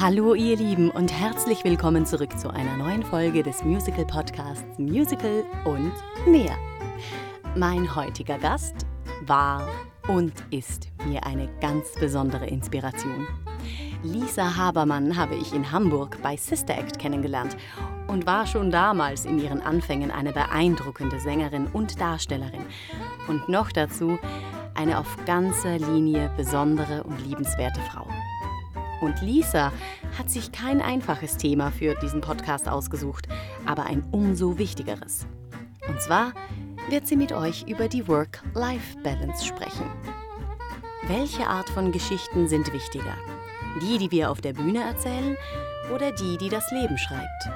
Hallo ihr Lieben und herzlich willkommen zurück zu einer neuen Folge des Musical Podcasts Musical und mehr. Mein heutiger Gast war und ist mir eine ganz besondere Inspiration. Lisa Habermann habe ich in Hamburg bei Sister Act kennengelernt und war schon damals in ihren Anfängen eine beeindruckende Sängerin und Darstellerin und noch dazu eine auf ganzer Linie besondere und liebenswerte Frau. Und Lisa hat sich kein einfaches Thema für diesen Podcast ausgesucht, aber ein umso wichtigeres. Und zwar wird sie mit euch über die Work-Life-Balance sprechen. Welche Art von Geschichten sind wichtiger? Die, die wir auf der Bühne erzählen oder die, die das Leben schreibt?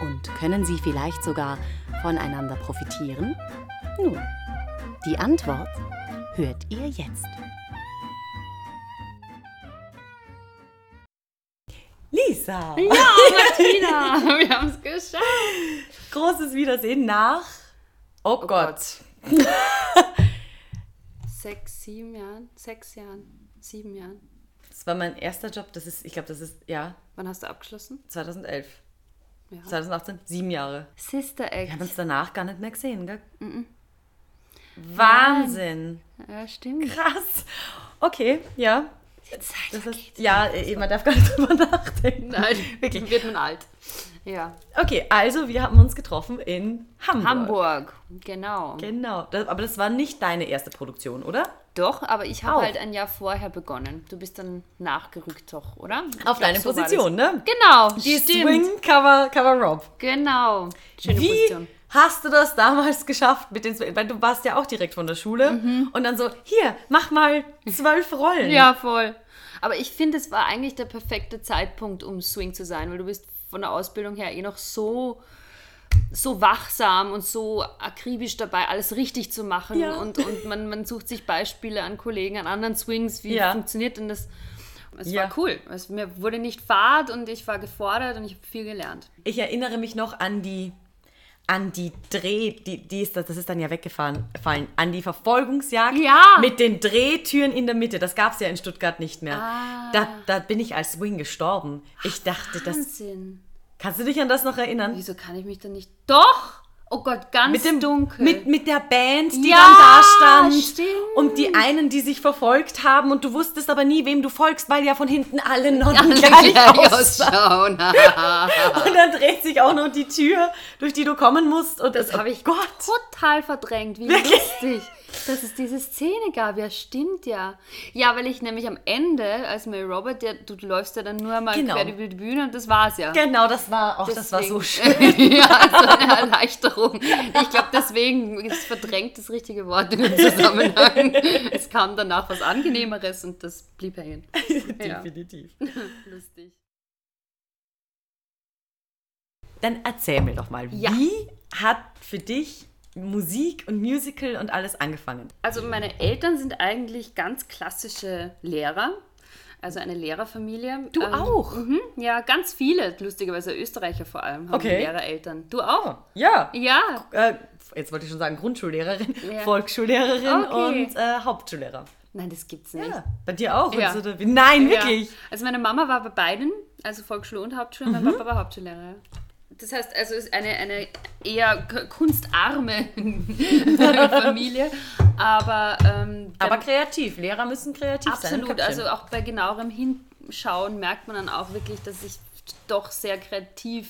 Und können sie vielleicht sogar voneinander profitieren? Nun, die Antwort hört ihr jetzt. Lisa! Ja, Martina, wir haben es geschafft. Großes Wiedersehen nach. Oh, Oh Gott. Sechs, sieben Jahren? Sechs Jahren? Sieben Jahren? Das war mein erster Job. Das ist, ich glaube, das ist, ja, Wann hast du abgeschlossen? 2011. Ja. 2018, sieben Jahre. Sister Wir haben Act. uns danach gar nicht mehr gesehen, gell? Wahnsinn. Ja, stimmt. Krass. Okay, ja. Zeit ist, ja, eh, man darf gar nicht drüber nachdenken. Nein, Wirklich. wird man alt. Ja. Okay, also wir haben uns getroffen in Hamburg. Hamburg, genau. Genau. Das, aber das war nicht deine erste Produktion, oder? Doch, aber ich habe halt ein Jahr vorher begonnen. Du bist dann nachgerückt doch, oder? Ich Auf glaub, deine so Position, ne? Genau, Die. Swing Cover, Cover Rob. Genau. Schöne Wie Position. Hast du das damals geschafft mit den Swing? Weil du warst ja auch direkt von der Schule und dann so, hier, mach mal zwölf Rollen. Ja, voll. Aber ich finde, es war eigentlich der perfekte Zeitpunkt, um Swing zu sein, weil du bist von der Ausbildung her eh noch so so wachsam und so akribisch dabei, alles richtig zu machen. Ja. Und, und man, man sucht sich Beispiele an Kollegen, an anderen Swings, wie Ja. funktioniert denn das. Es Ja. war cool. Es, mir wurde nicht fad und ich war gefordert und ich habe viel gelernt. Ich erinnere mich noch an die an die Dreh, die, die ist, das ist dann ja weggefahren, fallen, an die Verfolgungsjagd Ja. mit den Drehtüren in der Mitte. Das gab es ja in Stuttgart nicht mehr. Ah. Da, da bin ich als Swing gestorben. Ich dachte, das. Wahnsinn. Kannst du dich an das noch erinnern? Wieso kann ich mich dann nicht... Doch! Oh Gott, ganz Mit dem dunkel. Mit, mit der Band, die Ja, dann da stand. stimmt. Und die einen, die sich verfolgt haben. Und du wusstest aber nie, wem du folgst, weil ja von hinten alle Nonnen Alle gleich gleich ausschauen. Und dann dreht sich auch noch die Tür, durch die du kommen musst. Und Das oh habe ich Gott. total verdrängt. Wie Wirklich? lustig, dass es diese Szene gab. Ja, stimmt ja. Ja, weil ich nämlich am Ende, als Mary Robert, der, du läufst ja dann nur mal Genau. quer über die Bühne und das war's ja. Genau, das war auch, das war so schön. ja, so eine Erleichterung. Ich glaube, deswegen ist verdrängt das richtige Wort in dem Zusammenhang. Es kam danach was Angenehmeres und das blieb hängen. Ja. Definitiv. Lustig. Dann erzähl mir doch mal, Ja. wie hat für dich Musik und Musical und alles angefangen? Also meine Eltern sind eigentlich ganz klassische Lehrer. Also eine Lehrerfamilie. Du auch? Mhm, ja, ganz viele, lustigerweise Österreicher vor allem, haben Okay. Lehrereltern. Du auch? Ja. Ja. Äh, jetzt wollte ich schon sagen Grundschullehrerin, Ja. Volksschullehrerin Okay. und äh, Hauptschullehrer. Nein, das gibt's nicht. Ja. Bei dir auch? Ja. So? Nein, wirklich. Also meine Mama war bei beiden, also Volksschule und Hauptschule, Mhm. mein Papa war Hauptschullehrer. Das heißt, also es ist eine, eine eher kunstarme Familie, aber, ähm, Aber kreativ. Lehrer müssen kreativ sein. im Absolut, also auch bei genauerem Hinschauen merkt man dann auch wirklich, dass ich doch sehr kreativ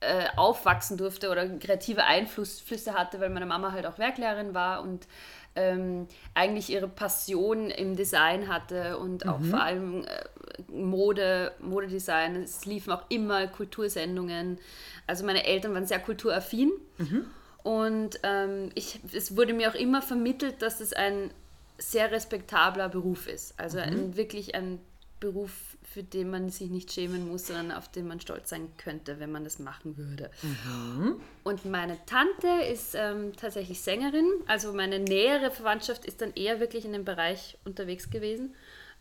äh, aufwachsen durfte oder kreative Einflüsse hatte, weil meine Mama halt auch Werklehrerin war und ähm, eigentlich ihre Passion im Design hatte und auch vor allem äh, Mode, Modedesign. Es liefen auch immer Kultursendungen. Also meine Eltern waren sehr kulturaffin. Und ähm, ich, es wurde mir auch immer vermittelt, dass es ein sehr respektabler Beruf ist. Also ein, wirklich ein Beruf, für den man sich nicht schämen muss, sondern auf den man stolz sein könnte, wenn man das machen würde. Und meine Tante ist ähm, tatsächlich Sängerin. Also meine nähere Verwandtschaft ist dann eher wirklich in dem Bereich unterwegs gewesen.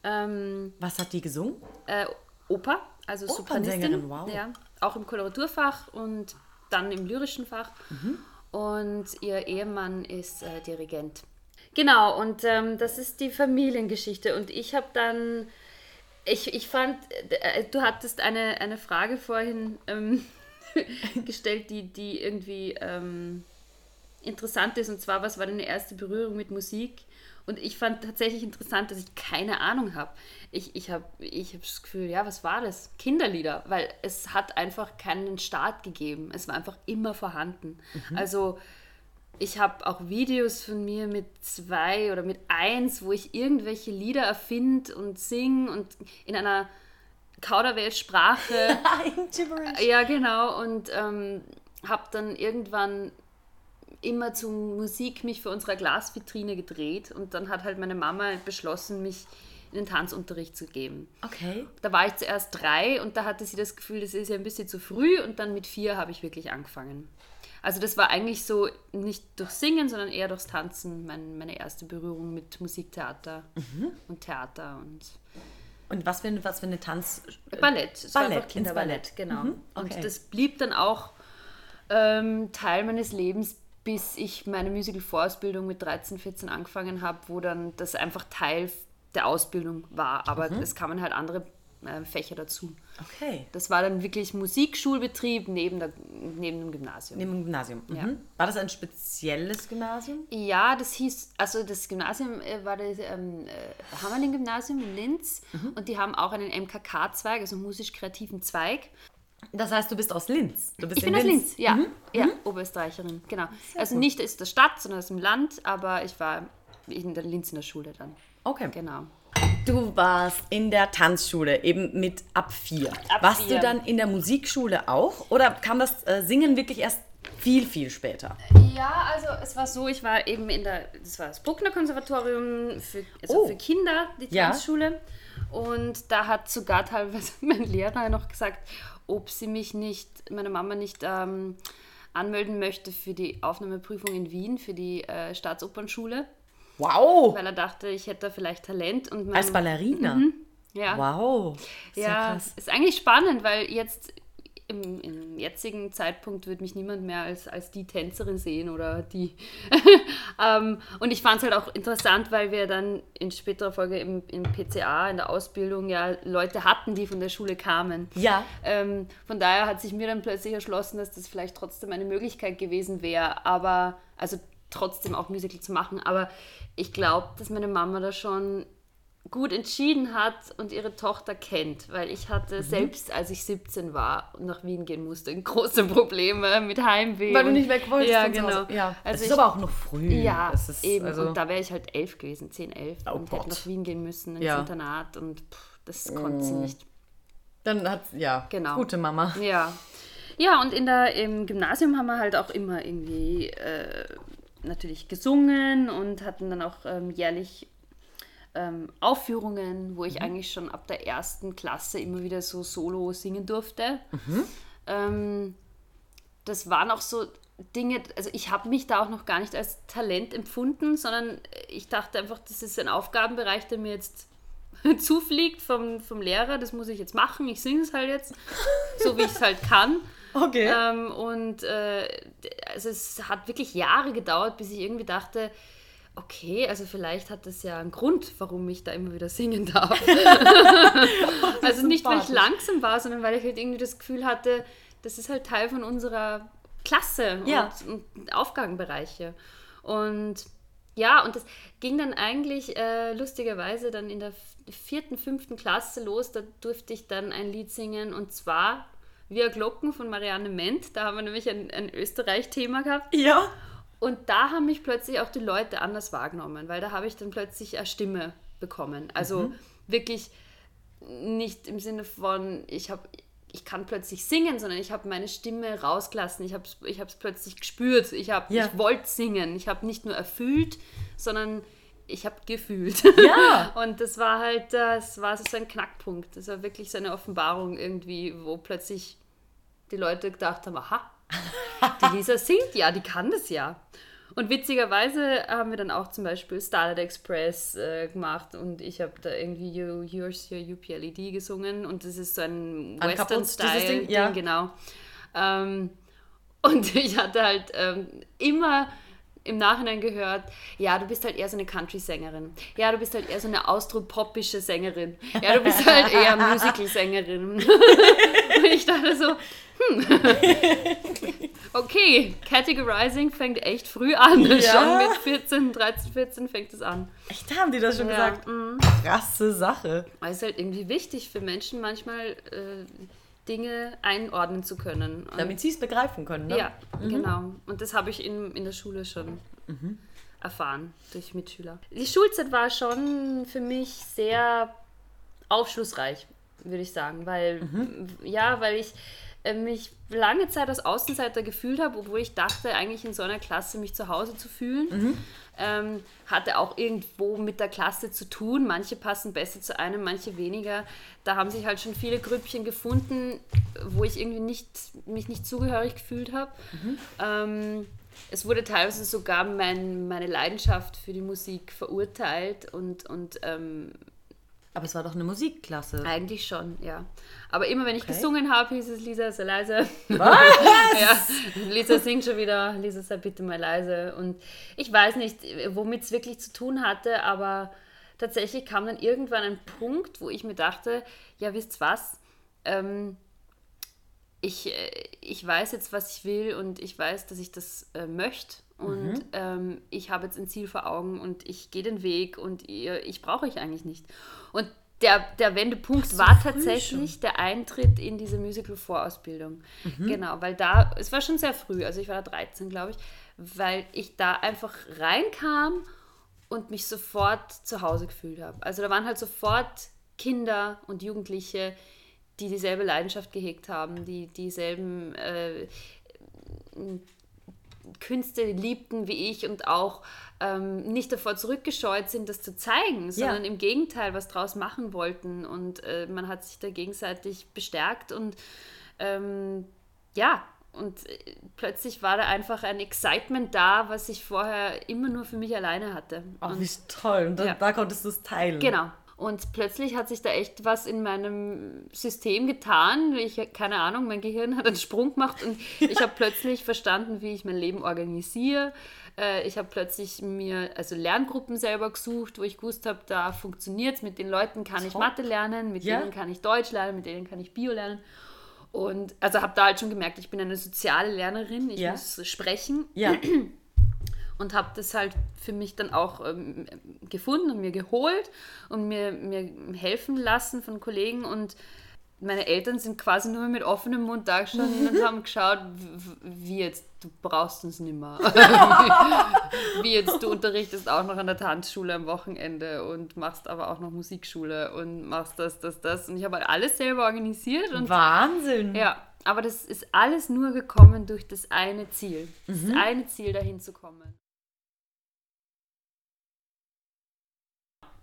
Ähm, Was hat die gesungen? äh, Oper, also Sopranistin. wow. Ja, auch im Koloraturfach und dann im lyrischen Fach. Und ihr Ehemann ist äh, Dirigent. Genau, und ähm, das ist die Familiengeschichte. Und ich habe dann ich, ich fand, äh, du hattest eine, eine Frage vorhin ähm, gestellt, die, die irgendwie ähm, interessant ist. Und zwar, was war deine erste Berührung mit Musik? Und ich fand tatsächlich interessant, dass ich keine Ahnung habe. Ich, ich habe ich hab das Gefühl, ja, was war das? Kinderlieder, weil es hat einfach keinen Start gegeben. Es war einfach immer vorhanden. Mhm. Also ich habe auch Videos von mir mit zwei oder mit eins, wo ich irgendwelche Lieder erfinde und singe und in einer Kauderweltsprache. ja, genau. Und ähm, habe dann irgendwann immer zu Musik mich für unsere Glasvitrine gedreht und dann hat halt meine Mama beschlossen, mich in den Tanzunterricht zu geben. Okay. Da war ich zuerst drei und da hatte sie das Gefühl, das ist ja ein bisschen zu früh und dann mit vier habe ich wirklich angefangen. Also das war eigentlich so nicht durch Singen, sondern eher durchs Tanzen mein, meine erste Berührung mit Musiktheater mhm. und Theater und und was für, was für eine Tanz... Ballett. Es Ballett, Kinderballett, genau. Mhm. Okay. Und das blieb dann auch ähm, Teil meines Lebens, bis ich meine Musical-Vorausbildung mit 13, 14 angefangen habe, wo dann das einfach Teil der Ausbildung war. Aber mhm. es kamen halt andere äh, Fächer dazu. Okay. Das war dann wirklich Musikschulbetrieb neben, der, neben dem Gymnasium. Neben dem Gymnasium. Mhm. Ja. War das ein spezielles Gymnasium? Ja, das hieß, also das Gymnasium äh, war das ähm, äh, Hammerling-Gymnasium in Linz mhm. und die haben auch einen MKK-Zweig, also musisch-kreativen Zweig. Das heißt, du bist aus Linz. Du bist ich bin Linz. aus Linz, ja. Mhm. Ja, mhm. Oberösterreicherin, genau. Sehr also gut. nicht aus der Stadt, sondern aus dem Land, aber ich war in der Linz in der Schule dann. Okay. Genau. Du warst in der Tanzschule, eben mit ab vier. Ab warst vier. du dann in der Musikschule auch? Oder kam das äh, Singen wirklich erst viel, viel später? Ja, also es war so, ich war eben in der, das war das Bruckner Konservatorium für, also oh. für Kinder, die Tanzschule. Ja. Und da hat sogar teilweise mein Lehrer noch gesagt, ob sie mich nicht, meine Mama nicht ähm, anmelden möchte für die Aufnahmeprüfung in Wien, für die äh, Staatsopernschule. Wow! Weil er dachte, ich hätte da vielleicht Talent. Und mein, Als Ballerina? Mhm, ja. Wow! Ja, krass. ist eigentlich spannend, weil jetzt im, im, jetzigen Zeitpunkt wird mich niemand mehr als, als die Tänzerin sehen oder die. ähm, und ich fand es halt auch interessant, weil wir dann in späterer Folge im, im PCA, in der Ausbildung, ja Leute hatten, die von der Schule kamen. Ja. Ähm, von daher hat sich mir dann plötzlich erschlossen, dass das vielleicht trotzdem eine Möglichkeit gewesen wäre, aber also trotzdem auch Musical zu machen. Aber ich glaube, dass meine Mama da schon gut entschieden hat und ihre Tochter kennt, weil ich hatte mhm. selbst, als ich 17 war und nach Wien gehen musste, große Probleme mit Heimweh. Weil du nicht weg wolltest. Ja, genau. Ja. Also es ist aber auch noch früh. Ja, ist, eben. Also und da wäre ich halt elf gewesen, 10, 11 oh und Gott. hätte nach Wien gehen müssen ins ja. Internat und pff, das konnte sie mm. nicht. Dann hat ja genau. gute Mama. Ja. Ja, und in der, im Gymnasium haben wir halt auch immer irgendwie äh, natürlich gesungen und hatten dann auch ähm, jährlich ähm, Aufführungen, wo ich mhm. eigentlich schon ab der ersten Klasse immer wieder so solo singen durfte. Mhm. Ähm, das waren auch so Dinge, also ich habe mich da auch noch gar nicht als Talent empfunden, sondern ich dachte einfach, das ist ein Aufgabenbereich, der mir jetzt zufliegt vom, vom Lehrer, das muss ich jetzt machen, ich singe es halt jetzt, so wie ich es halt kann. Okay. Ähm, und äh, also es hat wirklich Jahre gedauert, bis ich irgendwie dachte, okay, also vielleicht hat das ja einen Grund, warum ich da immer wieder singen darf. also nicht, weil ich langsam war, sondern weil ich halt irgendwie das Gefühl hatte, das ist halt Teil von unserer Klasse ja. und, und, Aufgabenbereiche. Und ja, und das ging dann eigentlich äh, lustigerweise dann in der vierten, fünften Klasse los. Da durfte ich dann ein Lied singen und zwar Via Glocken von Marianne Ment. Da haben wir nämlich ein, ein Österreich-Thema gehabt. Ja. Und da haben mich plötzlich auch die Leute anders wahrgenommen, weil da habe ich dann plötzlich eine Stimme bekommen. Also mhm. wirklich nicht im Sinne von, ich habe ich kann plötzlich singen, sondern ich habe meine Stimme rausgelassen. Ich habe es ich plötzlich gespürt. Ich, ja. ich wollte singen. Ich habe nicht nur erfüllt, sondern ich habe gefühlt. Ja. Und das war halt, das war so ein Knackpunkt. Das war wirklich so eine Offenbarung irgendwie, wo plötzlich die Leute gedacht haben, aha, die Lisa singt ja, die kann das ja. Und witzigerweise haben wir dann auch zum Beispiel Starlight Express äh, gemacht und ich habe da irgendwie you, Yours Your UPLED gesungen und das ist so ein Western-Style-Ding, ja. genau. Ähm, und ich hatte halt ähm, immer im Nachhinein gehört, ja, du bist halt eher so eine Country-Sängerin. Ja, du bist halt eher so eine austropopische Sängerin. Ja, du bist halt eher Musical-Sängerin. Und ich dachte so, hm. Okay, Categorizing fängt echt früh an. Ja. Schon mit 14, 13, 14 fängt es an. Echt, haben die das schon Ja, gesagt? mhm. Krasse Sache. Weil es ist halt irgendwie wichtig für Menschen manchmal äh, Dinge einordnen zu können. Und Damit sie es begreifen können, ne? Ja, genau. Und das habe ich in, in der Schule schon erfahren durch Mitschüler. Die Schulzeit war schon für mich sehr aufschlussreich, würde ich sagen, weil ja, weil ich äh, mich lange Zeit als Außenseiter gefühlt habe, obwohl ich dachte, eigentlich in so einer Klasse mich zu Hause zu fühlen. Ähm, hatte auch irgendwo mit der Klasse zu tun. Manche passen besser zu einem, manche weniger. Da haben sich halt schon viele Grüppchen gefunden, wo ich irgendwie nicht, mich nicht zugehörig gefühlt habe. Ähm, es wurde teilweise sogar mein, meine Leidenschaft für die Musik verurteilt und, und ähm, Aber es war doch eine Musikklasse. eigentlich schon, ja. Aber immer wenn ich Okay. gesungen habe, hieß es, Lisa, sei leise. Was? ja, Lisa singt schon wieder, Lisa, sei bitte mal leise. Und ich weiß nicht, womit es wirklich zu tun hatte, aber tatsächlich kam dann irgendwann ein Punkt, wo ich mir dachte, ja, wisst was, ähm, ich, äh, ich weiß jetzt, was ich will und ich weiß, dass ich das äh, möchte. Und ähm, ich habe jetzt ein Ziel vor Augen und ich gehe den Weg und ihr, ich brauche euch eigentlich nicht. Und der, der Wendepunkt war tatsächlich der Eintritt in diese Musical-Vorausbildung. Genau, weil da, es war schon sehr früh, also ich war da 13, glaube ich, weil ich da einfach reinkam und mich sofort zu Hause gefühlt habe. Also da waren halt sofort Kinder und Jugendliche, die dieselbe Leidenschaft gehegt haben, die dieselben äh, Künste liebten wie ich und auch ähm, nicht davor zurückgescheut sind, das zu zeigen, sondern im Gegenteil was draus machen wollten. Und äh, man hat sich da gegenseitig bestärkt und ähm, ja, und äh, plötzlich war da einfach ein Excitement da, was ich vorher immer nur für mich alleine hatte. Ach, und wie toll. Und da, Ja. da konntest du es teilen. Genau. Und plötzlich hat sich da echt was in meinem System getan. Ich, keine Ahnung, mein Gehirn hat einen Sprung gemacht und ich habe plötzlich verstanden, wie ich mein Leben organisiere. Äh, Ich habe plötzlich mir also Lerngruppen selber gesucht, wo ich gewusst habe, da funktioniert es. Mit den Leuten kann ich. Mathe lernen, mit Ja. denen kann ich Deutsch lernen, mit denen kann ich Bio lernen. Und also habe da halt schon gemerkt, ich bin eine soziale Lernerin, ich Ja. muss sprechen Ja. und habe das halt für mich dann auch ähm, gefunden und mir geholt und mir, mir helfen lassen von Kollegen und meine Eltern sind quasi nur mit offenem Mund da gestanden und haben geschaut, wie jetzt, du brauchst uns nimmer. wie jetzt, du unterrichtest auch noch an der Tanzschule am Wochenende und machst aber auch noch Musikschule und machst das, das, das. Und ich habe halt alles selber organisiert und Wahnsinn. ja, aber das ist alles nur gekommen durch das eine Ziel. Das eine Ziel, dahin zu kommen.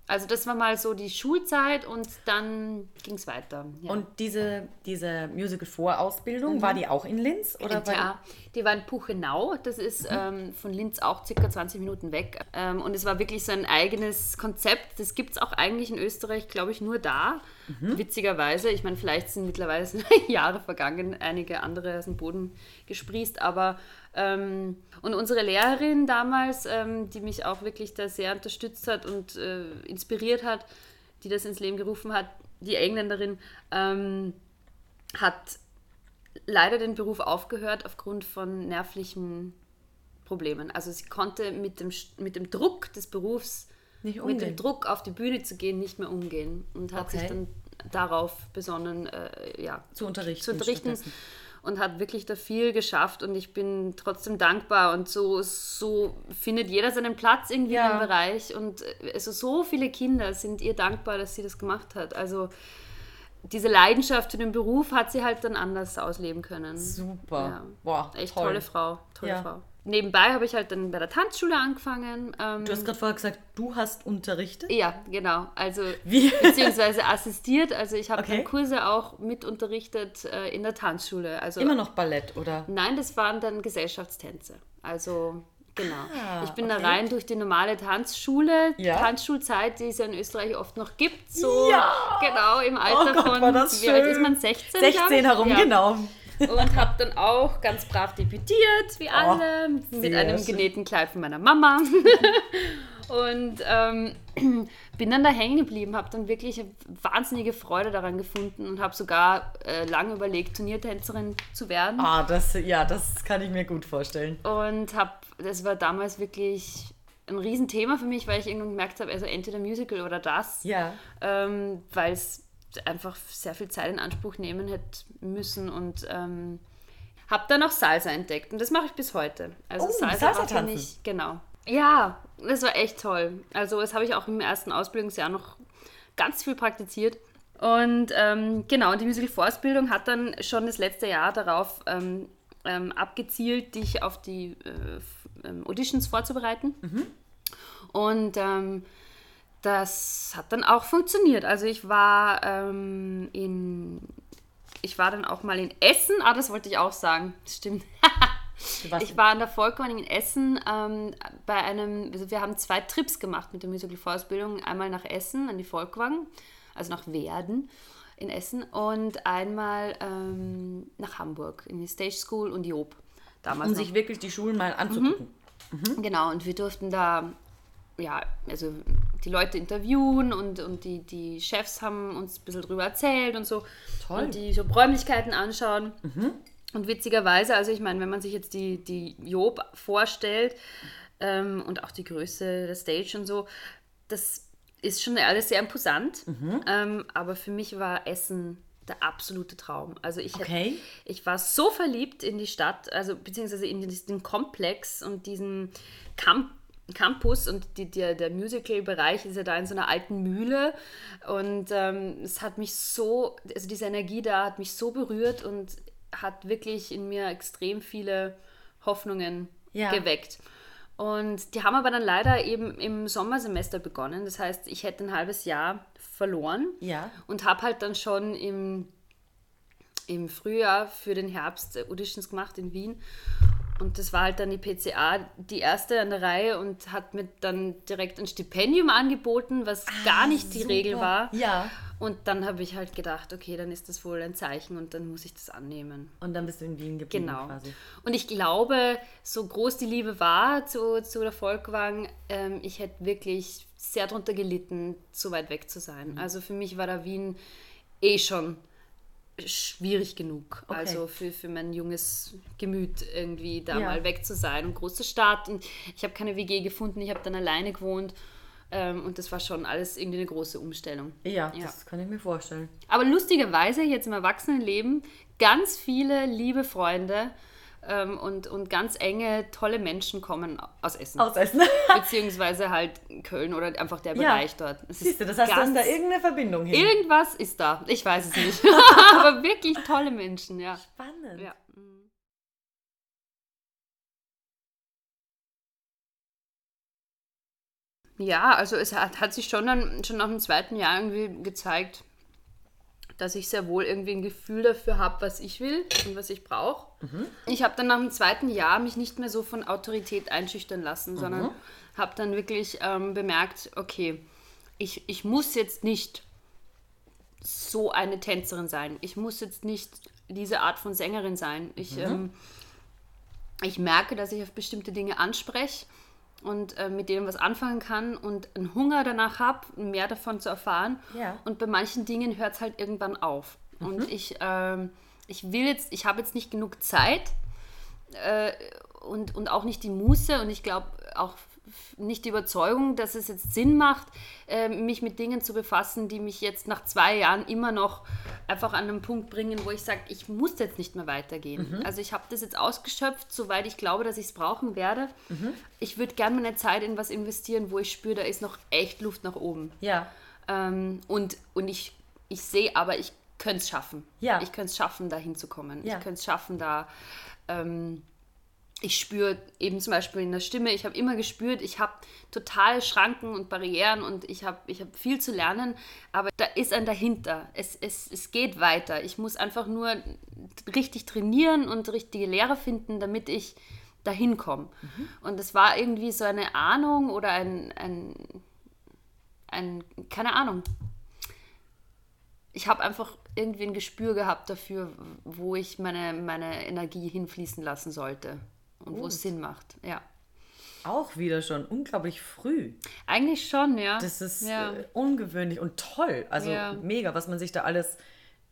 Also das war mal so die Schulzeit und dann ging es weiter. Ja. Und diese, diese Musical-Vorausbildung, war die auch in Linz? Oder war ja, die war in Puchenau, das ist ähm, von Linz auch circa 20 Minuten weg. Ähm, und es war wirklich so ein eigenes Konzept. Das gibt es auch eigentlich in Österreich, glaube ich, nur da. Witzigerweise. Ich meine, vielleicht sind mittlerweile Jahre vergangen, einige andere aus dem Boden gesprießt, aber ähm, und unsere Lehrerin damals, ähm, die mich auch wirklich da sehr unterstützt hat und äh, inspiriert hat, die das ins Leben gerufen hat, die Engländerin, ähm, hat leider den Beruf aufgehört aufgrund von nervlichen Problemen. Also sie konnte mit dem, mit dem Druck des Berufs, mit dem Druck auf die Bühne zu gehen, nicht mehr umgehen und hat Okay. sich dann darauf besonnen, äh, ja, zu unterrichten? zu unterrichten stattdessen? Und hat wirklich da viel geschafft und ich bin trotzdem dankbar und so, so findet jeder seinen Platz irgendwie Ja. im Bereich und äh, also so viele Kinder sind ihr dankbar, dass sie das gemacht hat. Also diese Leidenschaft für den Beruf hat sie halt dann anders ausleben können. Super. Ja. Boah, Echt toll. tolle Frau, tolle Ja. Frau. Nebenbei habe ich halt dann bei der Tanzschule angefangen. Ähm, Du hast gerade vorher gesagt, du hast unterrichtet. ja, genau. Also Wie? beziehungsweise assistiert. Also ich habe Okay. dann Kurse auch mit unterrichtet äh, in der Tanzschule. Also Immer noch Ballett, oder? Nein, das waren dann Gesellschaftstänze. Also, genau. Ah, ich bin okay. da rein durch die normale Tanzschule, Ja. Tanzschulzeit, die es ja in Österreich oft noch gibt. So, Ja. genau, im Alter Oh Gott, von, wie alt ist man? 16? 16 glaub ich? herum, ja. genau. Und habe dann auch ganz brav debütiert, wie alle, oh, mit einem genähten Kleid von meiner Mama. und ähm, bin dann da hängen geblieben, habe dann wirklich wahnsinnige Freude daran gefunden und habe sogar äh, lange überlegt, Turniertänzerin zu werden. Ah, das, ja, das kann ich mir gut vorstellen. Und habe, das war damals wirklich ein Riesenthema für mich, weil ich irgendwann gemerkt habe, also entweder Musical oder das. Ja. Ähm, weil es einfach sehr viel Zeit in Anspruch nehmen hätte müssen und ähm, habe dann auch Salsa entdeckt und das mache ich bis heute. Also oh, Salsa, Salsa tanzen. Ich, genau. Ja, das war echt toll. Also das habe ich auch im ersten Ausbildungsjahr noch ganz viel praktiziert. Und ähm, genau, die Musical-Vorausbildung hat dann schon das letzte Jahr darauf ähm, ähm, abgezielt, dich auf die äh, ähm, Auditions vorzubereiten. Mhm. Und ähm, das hat dann auch funktioniert. Also ich war ähm, in, ich war dann auch mal in Essen, ah, das wollte ich auch sagen, stimmt. ich war an der Volkwang in Essen ähm, bei einem, also wir haben zwei Trips gemacht mit der Musical-Vorausbildung. Einmal nach Essen an die Volkwang, also nach Werden in Essen und einmal ähm, nach Hamburg in die Stage School und Job. Damals um noch. sich wirklich die Schulen mal anzugucken. Mhm. Mhm. Genau, und wir durften da ja, also die Leute interviewen und, und die, die Chefs haben uns ein bisschen drüber erzählt und so. Toll. Und die so Räumlichkeiten anschauen. Mhm. Und witzigerweise, also ich meine, wenn man sich jetzt die, die Job vorstellt ähm, und auch die Größe der Stage und so, das ist schon alles sehr imposant. Mhm. Ähm, aber für mich war Essen der absolute Traum. Also ich, okay. hätte, ich war so verliebt in die Stadt, also beziehungsweise in diesen Komplex und diesen Camp Campus und die, der, der Musical-Bereich ist ja da in so einer alten Mühle und ähm, es hat mich so, also diese Energie da hat mich so berührt und hat wirklich in mir extrem viele Hoffnungen ja. geweckt. Und die haben aber dann leider eben im Sommersemester begonnen. Das heißt, ich hätte ein halbes Jahr verloren ja. und habe halt dann schon im, im Frühjahr für den Herbst Auditions gemacht in Wien und das war halt dann die PCA, die erste an der Reihe und hat mir dann direkt ein Stipendium angeboten, was ah, gar nicht die super. Regel war. Ja. Und dann habe ich halt gedacht, okay, dann ist das wohl ein Zeichen und dann muss ich das annehmen. Und dann bist du in Wien geblieben genau. quasi. Und ich glaube, so groß die Liebe war zu, zu der Volkwang, ähm, ich hätte wirklich sehr darunter gelitten, so weit weg zu sein. Mhm. Also für mich war da Wien eh schon schwierig genug. Okay. Also für, für mein junges Gemüt irgendwie da ja. mal weg zu sein. Und große Stadt und ich habe keine WG gefunden, ich habe dann alleine gewohnt. Ähm, und das war schon alles irgendwie eine große Umstellung. Ja, ja, das kann ich mir vorstellen. Aber lustigerweise, jetzt im Erwachsenenleben, ganz viele liebe Freunde, ähm, und, und ganz enge, tolle Menschen kommen aus Essen. Aus Essen. Beziehungsweise halt Köln oder einfach der Bereich ja. dort. Es Siehst du, das heißt, ganz, da irgendeine Verbindung hin. Irgendwas ist da. Ich weiß es nicht. Aber wirklich tolle Menschen, ja. Spannend. Ja. Ja, also es hat, hat sich schon dann schon nach dem zweiten Jahr irgendwie gezeigt, dass ich sehr wohl irgendwie ein Gefühl dafür habe, was ich will und was ich brauche. Mhm. Ich habe dann nach dem zweiten Jahr mich nicht mehr so von Autorität einschüchtern lassen, mhm. sondern habe dann wirklich ähm, bemerkt, okay, ich, ich muss jetzt nicht so eine Tänzerin sein. Ich muss jetzt nicht diese Art von Sängerin sein. Ich, mhm. ähm, ich merke, dass ich auf bestimmte Dinge anspreche und äh, mit denen was anfangen kann und einen Hunger danach habe, mehr davon zu erfahren. Ja. Und bei manchen Dingen hört es halt irgendwann auf. Mhm. Und ich, äh, ich will jetzt, ich habe jetzt nicht genug Zeit äh, und, und auch nicht die Muße und ich glaube auch nicht die Überzeugung, dass es jetzt Sinn macht, äh, mich mit Dingen zu befassen, die mich jetzt nach zwei Jahren immer noch einfach an einen Punkt bringen, wo ich sage, ich muss jetzt nicht mehr weitergehen. Mhm. Also ich habe das jetzt ausgeschöpft, soweit ich glaube, dass ich es brauchen werde. Mhm. Ich würde gerne meine Zeit in was investieren, wo ich spüre, da ist noch echt Luft nach oben. Ja. Ähm, und, und ich, ich sehe aber, ich könnte es schaffen. Ja. Ich könnte es schaffen, da hinzukommen. Ja. Ich könnte es schaffen, da... Ähm, ich spüre eben zum Beispiel in der Stimme, ich habe immer gespürt, ich habe total Schranken und Barrieren und ich habe ich hab viel zu lernen, aber da ist ein dahinter. Es, es, es geht weiter. Ich muss einfach nur richtig trainieren und richtige Lehre finden, damit ich dahin komme. Mhm. Und es war irgendwie so eine Ahnung oder ein, ein, ein keine Ahnung. ich habe einfach irgendwie ein Gespür gehabt dafür, wo ich meine, meine Energie hinfließen lassen sollte und wo es Sinn macht. Ja. Auch wieder schon unglaublich früh. Eigentlich schon, ja. Das ist ja. äh, ungewöhnlich und toll. Also ja. mega, was man sich da alles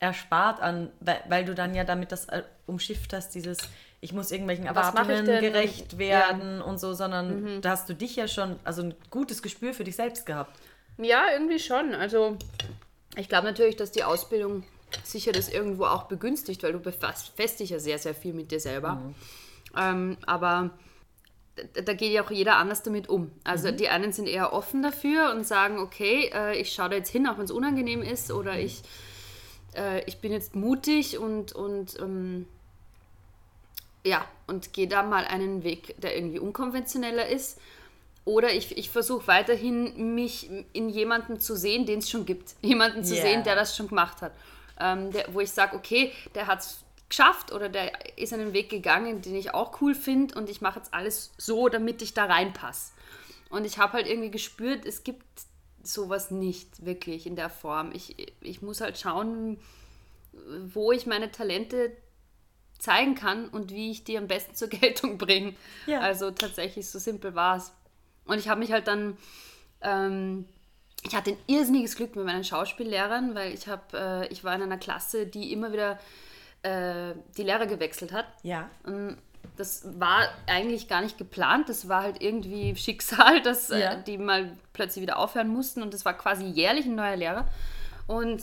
erspart an, weil, weil du dann ja damit das äh, umschifft hast, dieses ich muss irgendwelchen Erwartungen gerecht werden ja. und so, sondern mhm. da hast du dich ja schon, also ein gutes Gespür für dich selbst gehabt. Ja, irgendwie schon. Also ich glaube natürlich, dass die Ausbildung sicher das irgendwo auch begünstigt, weil du befasst dich ja sehr, sehr viel mit dir selber. Mhm. Ähm, aber da geht ja auch jeder anders damit um. Also mhm. die einen sind eher offen dafür und sagen, okay, äh, ich schaue da jetzt hin, auch wenn es unangenehm ist, oder mhm. ich, äh, ich bin jetzt mutig und, und ähm, ja, und gehe da mal einen Weg, der irgendwie unkonventioneller ist. Oder ich, ich versuche weiterhin, mich in jemanden zu sehen, den es schon gibt. Jemanden zu yeah. sehen, der das schon gemacht hat. Ähm, der, wo ich sage, okay, der hat es geschafft oder der ist einen Weg gegangen, den ich auch cool finde und ich mache jetzt alles so, damit ich da reinpasse. Und ich habe halt irgendwie gespürt, es gibt sowas nicht wirklich in der Form. Ich, ich muss halt schauen, wo ich meine Talente zeigen kann und wie ich die am besten zur Geltung bringe. Ja. Also tatsächlich so simpel war es. Und ich habe mich halt dann, ähm, ich hatte ein irrsinniges Glück mit meinen Schauspiellehrern, weil ich habe, äh, ich war in einer Klasse, die immer wieder äh, die Lehrer gewechselt hat. Ja. Und das war eigentlich gar nicht geplant, das war halt irgendwie Schicksal, dass äh, ja. äh, die mal plötzlich wieder aufhören mussten und das war quasi jährlich ein neuer Lehrer. Und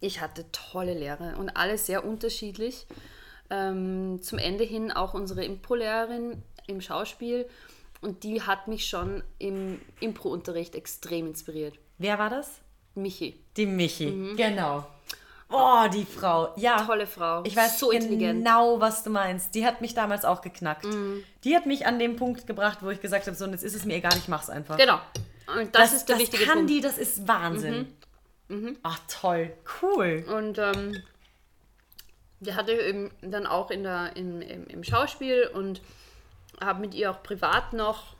ich hatte tolle Lehrer und alle sehr unterschiedlich ähm, zum Ende hin auch unsere Impro-Lehrerin im Schauspiel und die hat mich schon im Impro-Unterricht extrem inspiriert. Wer war das? Michi. Die Michi, mhm. genau. Oh, die Frau. Ja. Tolle Frau. Ich weiß so intelligent. genau, was du meinst. Die hat mich damals auch geknackt. Mhm. Die hat mich an den Punkt gebracht, wo ich gesagt habe, so, jetzt ist es mir egal, ich mach's einfach. Genau. Und das, das ist der das wichtige kann Punkt. die, das ist Wahnsinn. Mhm. Mhm. Ach, toll. Cool. Und ähm, die hatte eben dann auch in der, in, im, im Schauspiel und habe mit ihr auch privat noch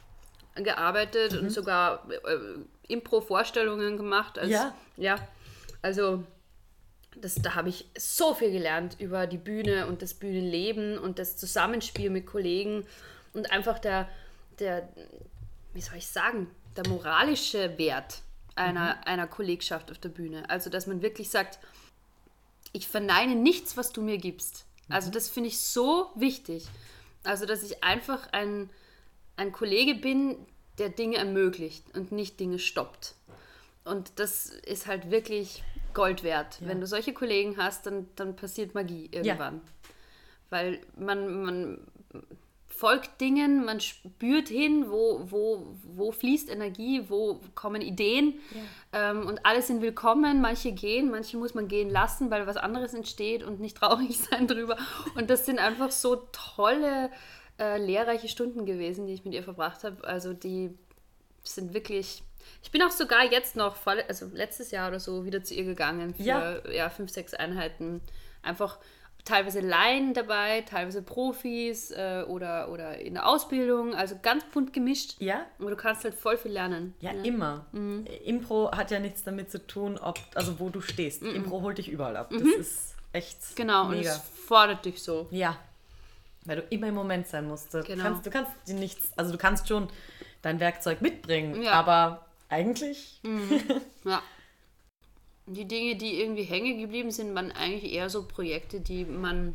gearbeitet mhm. und sogar äh, Impro-Vorstellungen gemacht. Als, ja. Ja. Also das, da habe ich so viel gelernt über die Bühne und das Bühnenleben und das Zusammenspiel mit Kollegen und einfach der, der wie soll ich sagen, der moralische Wert einer, mhm. einer Kollegschaft auf der Bühne. Also, dass man wirklich sagt, ich verneine nichts, was du mir gibst. Also mhm. das finde ich so wichtig. Also dass ich einfach ein, ein Kollege bin, der Dinge ermöglicht und nicht Dinge stoppt. Und das ist halt wirklich Gold wert. Ja. Wenn du solche Kollegen hast, dann, dann passiert Magie irgendwann. Ja. Weil man, man folgt Dingen, man spürt hin, wo, wo, wo fließt Energie, wo kommen Ideen ja. ähm, und alle sind willkommen. Manche gehen, manche muss man gehen lassen, weil was anderes entsteht und nicht traurig sein drüber. Und das sind einfach so tolle, äh, lehrreiche Stunden gewesen, die ich mit ihr verbracht habe. Also die sind wirklich. Ich bin auch sogar jetzt noch, also letztes Jahr oder so, wieder zu ihr gegangen für ja. ja fünf, sechs Einheiten. Einfach teilweise Laien dabei, teilweise Profis äh, oder, oder in der Ausbildung, also ganz bunt gemischt. Ja. Aber du kannst halt voll viel lernen. Ja, ja. immer. Mhm. Impro hat ja nichts damit zu tun, ob, also wo du stehst. Mhm. Impro holt dich überall ab. Das mhm. ist echt Genau, mega. und es fordert dich so. Ja. Weil du immer im Moment sein musst. Du, genau. kannst, du kannst dir nichts, also du kannst schon dein Werkzeug mitbringen, ja. aber eigentlich. Mhm. Ja. Die Dinge, die irgendwie hängen geblieben sind, waren eigentlich eher so Projekte, die man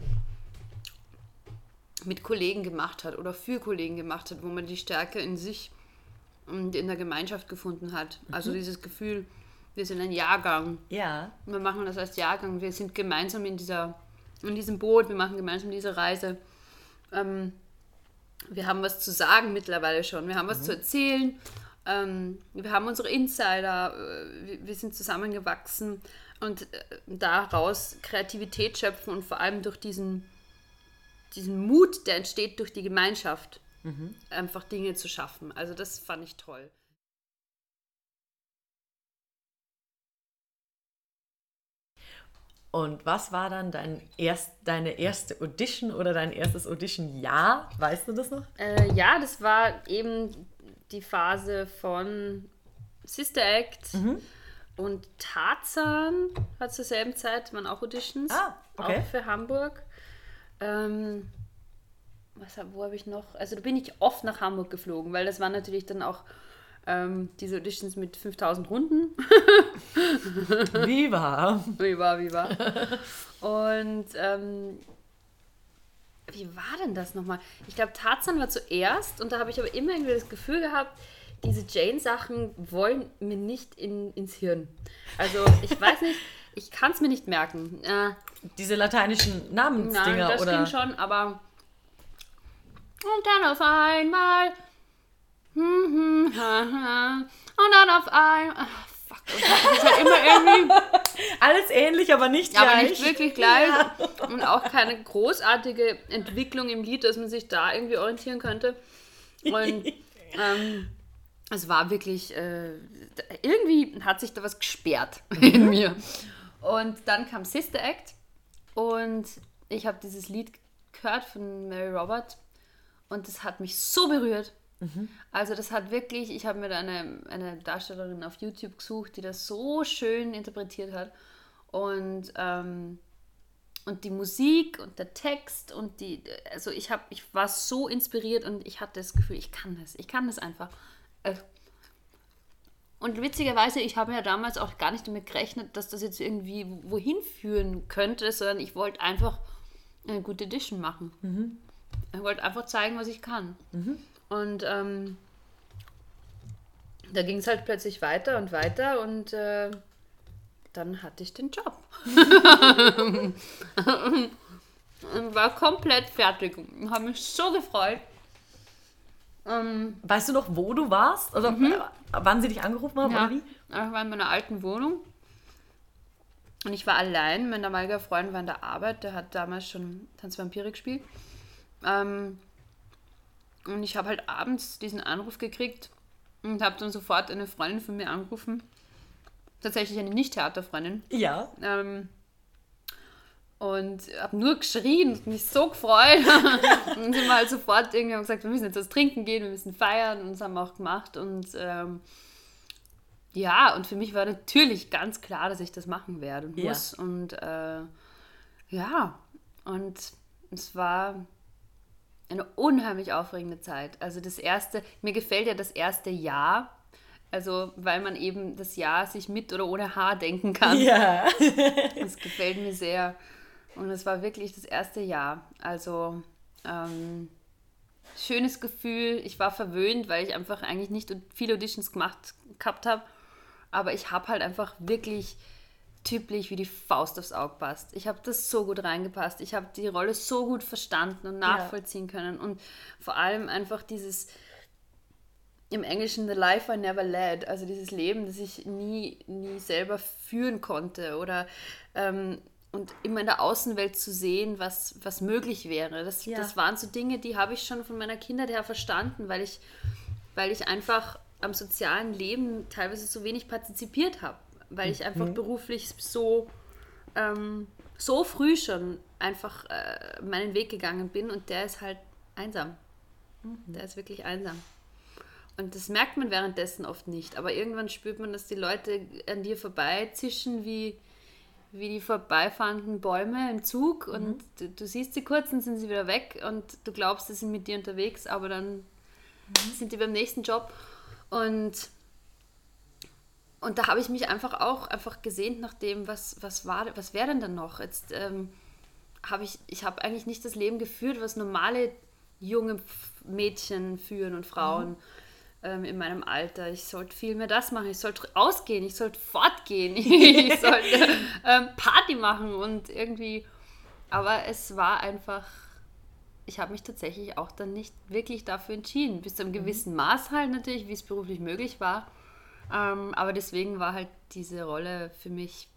mit Kollegen gemacht hat oder für Kollegen gemacht hat, wo man die Stärke in sich und in der Gemeinschaft gefunden hat. Also mhm. Dieses Gefühl, wir sind ein Jahrgang. Ja. Wir machen das als Jahrgang. Wir sind gemeinsam in, dieser, in diesem Boot, wir machen gemeinsam diese Reise. Ähm, wir haben was zu sagen mittlerweile schon. Wir haben was mhm. zu erzählen. Ähm, wir haben unsere Insider, äh, wir, wir, sind zusammengewachsen und äh, daraus Kreativität schöpfen und vor allem durch diesen, diesen Mut, der entsteht durch die Gemeinschaft, mhm. einfach Dinge zu schaffen. Also das fand ich toll. Und was war dann dein erst, deine erste Audition oder dein erstes Audition-Jahr? Weißt du das noch? Äh, ja, das war eben die Phase von Sister Act, mhm. Und Tarzan hat zur selben Zeit, waren auch Auditions. Ah, okay. Auch für Hamburg. Ähm, was, wo habe ich noch? Also da bin ich oft nach Hamburg geflogen, weil das waren natürlich dann auch ähm, diese Auditions mit 5000 Runden. Viva! Viva, viva. Und ähm, wie war denn das nochmal? Ich glaube, Tarzan war zuerst und da habe ich aber immer irgendwie das Gefühl gehabt, diese Jane-Sachen wollen mir nicht in, ins Hirn. Also ich weiß nicht, ich kann es mir nicht merken. Äh, diese lateinischen Namensdinger, nein, das oder? Das ging schon, aber und dann auf einmal hm, hm, und dann auf einmal das halt immer irgendwie alles ähnlich, aber nicht gleich. Aber nicht wirklich gleich ja. und auch keine großartige Entwicklung im Lied, dass man sich da irgendwie orientieren könnte. Und ähm, es war wirklich, äh, irgendwie hat sich da was gesperrt in mir. Und dann kam Sister Act und ich habe dieses Lied gehört von Mary Robert und das hat mich so berührt. Mhm. Also das hat wirklich, ich habe mir da eine, eine Darstellerin auf YouTube gesucht, die das so schön interpretiert hat. Und, ähm, und die Musik und der Text und die, also ich habe, ich war so inspiriert und ich hatte das Gefühl, ich kann das, ich kann das einfach. Äh, und witzigerweise, ich habe ja damals auch gar nicht damit gerechnet, dass das jetzt irgendwie wohin führen könnte, sondern ich wollte einfach eine gute Edition machen. Mhm. Ich wollte einfach zeigen, was ich kann. Mhm. Und ähm, da ging es halt plötzlich weiter und weiter und äh, dann hatte ich den Job. und war komplett fertig. Habe mich so gefreut. Ähm, weißt du noch, wo du warst? Oder mhm. wann sie dich angerufen haben? Ja, oder wie? Ich war in meiner alten Wohnung. Und ich war allein. Mein damaliger Freund war in der Arbeit. Der hat damals schon Tanzvampire gespielt. Ähm, und ich habe halt abends diesen Anruf gekriegt und habe dann sofort eine Freundin von mir angerufen. Tatsächlich eine Nicht-Theaterfreundin. Ja. Ähm, und habe nur geschrien und mich so gefreut. und sind wir halt sofort irgendwie gesagt, wir müssen jetzt was trinken gehen, wir müssen feiern und das haben wir auch gemacht. Und ähm, ja, und für mich war natürlich ganz klar, dass ich das machen werde und muss. Ja. Und äh, ja, und es war eine unheimlich aufregende Zeit. Also das erste, mir gefällt ja das erste Jahr, also weil man eben das Jahr sich mit oder ohne Haar denken kann. Ja. das gefällt mir sehr. Und es war wirklich das erste Jahr. Also ähm, schönes Gefühl. Ich war verwöhnt, weil ich einfach eigentlich nicht viele Auditions gemacht gehabt habe. Aber ich habe halt einfach wirklich typisch wie die Faust aufs Auge passt. Ich habe das so gut reingepasst. Ich habe die Rolle so gut verstanden und nachvollziehen ja. können. Und vor allem einfach dieses im Englischen The Life I Never Led, also dieses Leben, das ich nie, nie selber führen konnte oder ähm, und immer in der Außenwelt zu sehen, was, was möglich wäre. Das, ja. das waren so Dinge, die habe ich schon von meiner Kindheit her verstanden, weil ich, weil ich einfach am sozialen Leben teilweise so wenig partizipiert habe, weil ich einfach mhm. beruflich so, ähm, so früh schon einfach äh, meinen Weg gegangen bin und der ist halt einsam. Mhm. Der ist wirklich einsam. Und das merkt man währenddessen oft nicht, aber irgendwann spürt man, dass die Leute an dir vorbeizischen wie wie die vorbeifahrenden Bäume im Zug mhm. und du, du, siehst sie kurz, dann sind sie wieder weg und du glaubst, sie sind mit dir unterwegs, aber dann mhm. sind die beim nächsten Job und und da habe ich mich einfach auch einfach gesehnt nach dem, was, was war, was wäre denn dann noch? Jetzt ähm, habe ich, ich habe eigentlich nicht das Leben geführt, was normale junge Mädchen führen und Frauen. Mhm ähm, in meinem Alter. Ich sollte viel mehr das machen. Ich sollte ausgehen, ich sollte fortgehen, ich sollte ähm, Party machen und irgendwie. Aber es war einfach, ich habe mich tatsächlich auch dann nicht wirklich dafür entschieden. Bis zu einem mhm. gewissen Maß halt natürlich, wie es beruflich möglich war. Ähm, aber deswegen war halt diese Rolle für mich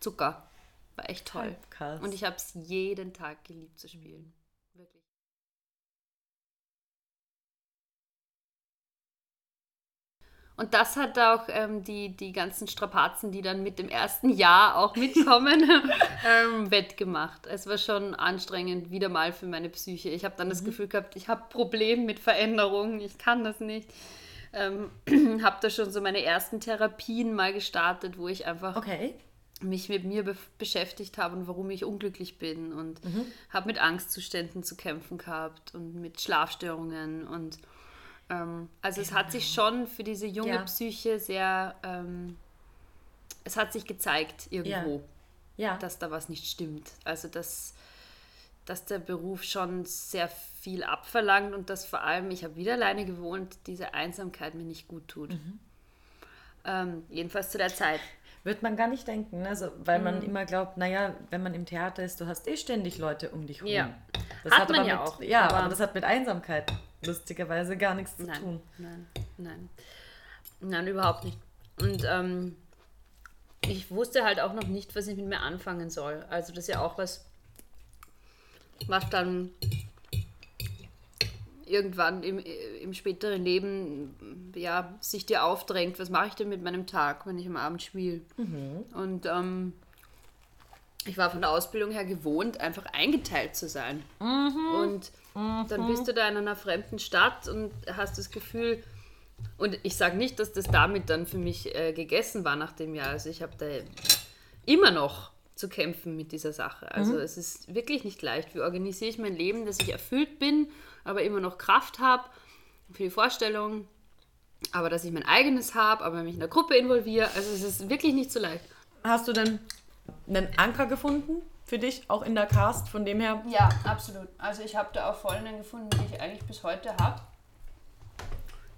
Zucker. War echt toll. Krass. Und ich habe es jeden Tag geliebt zu spielen. Und das hat auch ähm, die, die ganzen Strapazen, die dann mit dem ersten Jahr auch mitkommen, ähm, wettgemacht. Es war schon anstrengend, wieder mal für meine Psyche. Ich habe dann mhm. das Gefühl gehabt, ich habe Probleme mit Veränderungen, ich kann das nicht. Ähm, habe da schon so meine ersten Therapien mal gestartet, wo ich einfach okay. mich mit mir be beschäftigt habe und warum ich unglücklich bin und mhm. habe mit Angstzuständen zu kämpfen gehabt und mit Schlafstörungen und ähm, also es hat sich schon für diese junge ja. Psyche sehr, ähm, es hat sich gezeigt irgendwo, ja. Ja. dass da was nicht stimmt. Also dass, dass der Beruf schon sehr viel abverlangt und dass vor allem, ich habe wieder alleine gewohnt, diese Einsamkeit mir nicht gut tut. Mhm. Ähm, jedenfalls zu der Zeit. Wird man gar nicht denken, also, weil mhm. man immer glaubt, naja, wenn man im Theater ist, du hast eh ständig Leute um dich herum. Ja, das hat, hat man ja mit, auch. Ja, aber, aber das hat mit Einsamkeit lustigerweise gar nichts zu nein, tun. Nein, nein. Nein, überhaupt nicht. Und ähm, ich wusste halt auch noch nicht, was ich mit mir anfangen soll. Also das ist ja auch was, was dann irgendwann im, im späteren Leben ja, sich dir aufdrängt, was mache ich denn mit meinem Tag, wenn ich am Abend spiele. Mhm. Und ähm, ich war von der Ausbildung her gewohnt, einfach eingeteilt zu sein. Mhm. Und mhm. dann bist du da in einer fremden Stadt und hast das Gefühl, und ich sage nicht, dass das damit dann für mich äh, gegessen war nach dem Jahr. Also ich habe da immer noch zu kämpfen mit dieser Sache. Also mhm. es ist wirklich nicht leicht. Wie organisiere ich mein Leben, dass ich erfüllt bin, aber immer noch Kraft habe für die Vorstellung, aber dass ich mein eigenes habe, aber mich in der Gruppe involviere. Also es ist wirklich nicht so leicht. Hast du denn einen Anker gefunden für dich, auch in der Cast, von dem her? Ja, absolut. Also ich habe da auch Freundinnen gefunden, die ich eigentlich bis heute habe.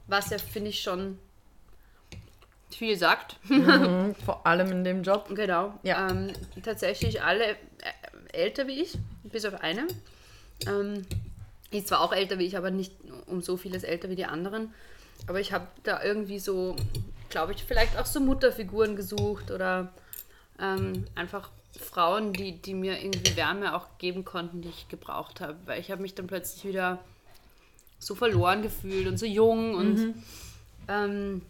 Was ja, finde ich, schon viel sagt. Mhm, vor allem in dem Job. Genau. Ja. Ähm, tatsächlich alle äh, älter wie ich, bis auf eine. Ähm, ist zwar auch älter wie ich, aber nicht um so vieles älter wie die anderen. Aber ich habe da irgendwie so, glaube ich, vielleicht auch so Mutterfiguren gesucht oder ähm, einfach Frauen, die, die mir irgendwie Wärme auch geben konnten, die ich gebraucht habe. Weil ich habe mich dann plötzlich wieder so verloren gefühlt und so jung und mhm. ähm,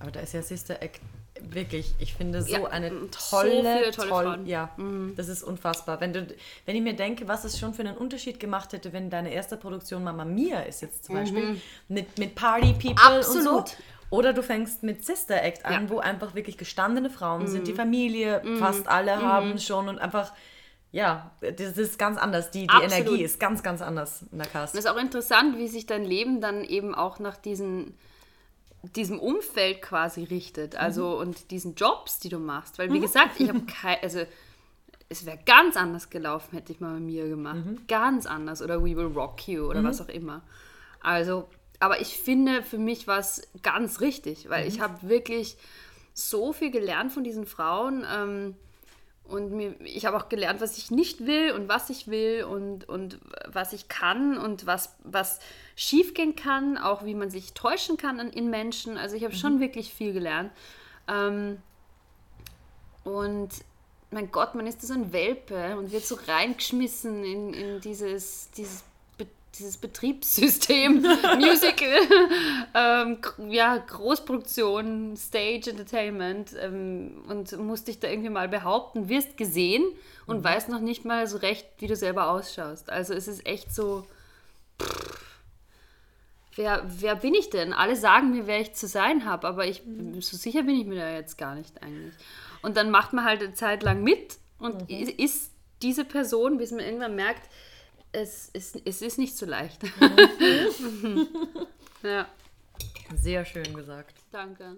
aber da ist ja Sister Act wirklich, ich finde so ja, eine tolle, so tolle toll, ja, mhm. das ist unfassbar. Wenn du, wenn ich mir denke, was es schon für einen Unterschied gemacht hätte, wenn deine erste Produktion Mama Mia ist jetzt zum mhm. Beispiel mit, mit Party People Absolut. und so. Oder du fängst mit Sister Act an, ja. wo einfach wirklich gestandene Frauen mhm. sind, die Familie mhm. fast alle mhm. haben schon und einfach ja, das ist ganz anders. Die, die Energie ist ganz, ganz anders in der Cast. Und es ist auch interessant, wie sich dein Leben dann eben auch nach diesen diesem Umfeld quasi richtet, also mhm. und diesen Jobs, die du machst. Weil, wie mhm. gesagt, ich habe kein, also es wäre ganz anders gelaufen, hätte ich mal bei mir gemacht. Mhm. Ganz anders. Oder We Will Rock You oder mhm. was auch immer. Also, aber ich finde, für mich war es ganz richtig, weil ich mhm. habe wirklich so viel gelernt von diesen Frauen. Ähm, und mir, ich habe auch gelernt, was ich nicht will und was ich will und, und was ich kann und was, was schiefgehen kann, auch wie man sich täuschen kann in, in Menschen. Also ich habe mhm. schon wirklich viel gelernt. Ähm, und mein Gott, man ist so ein Welpe und wird so reingeschmissen in, in dieses, dieses dieses Betriebssystem, Musical, ähm, ja, Großproduktion, Stage Entertainment ähm, und musst dich da irgendwie mal behaupten, wirst gesehen und mhm. weißt noch nicht mal so recht, wie du selber ausschaust. Also es ist echt so, pff, wer, wer bin ich denn? Alle sagen mir, wer ich zu sein habe, aber ich, mhm. so sicher bin ich mir da jetzt gar nicht eigentlich. Und dann macht man halt eine Zeit lang mit und mhm. ist diese Person, bis man irgendwann merkt, es ist, es ist nicht so leicht. ja. Sehr schön gesagt. Danke.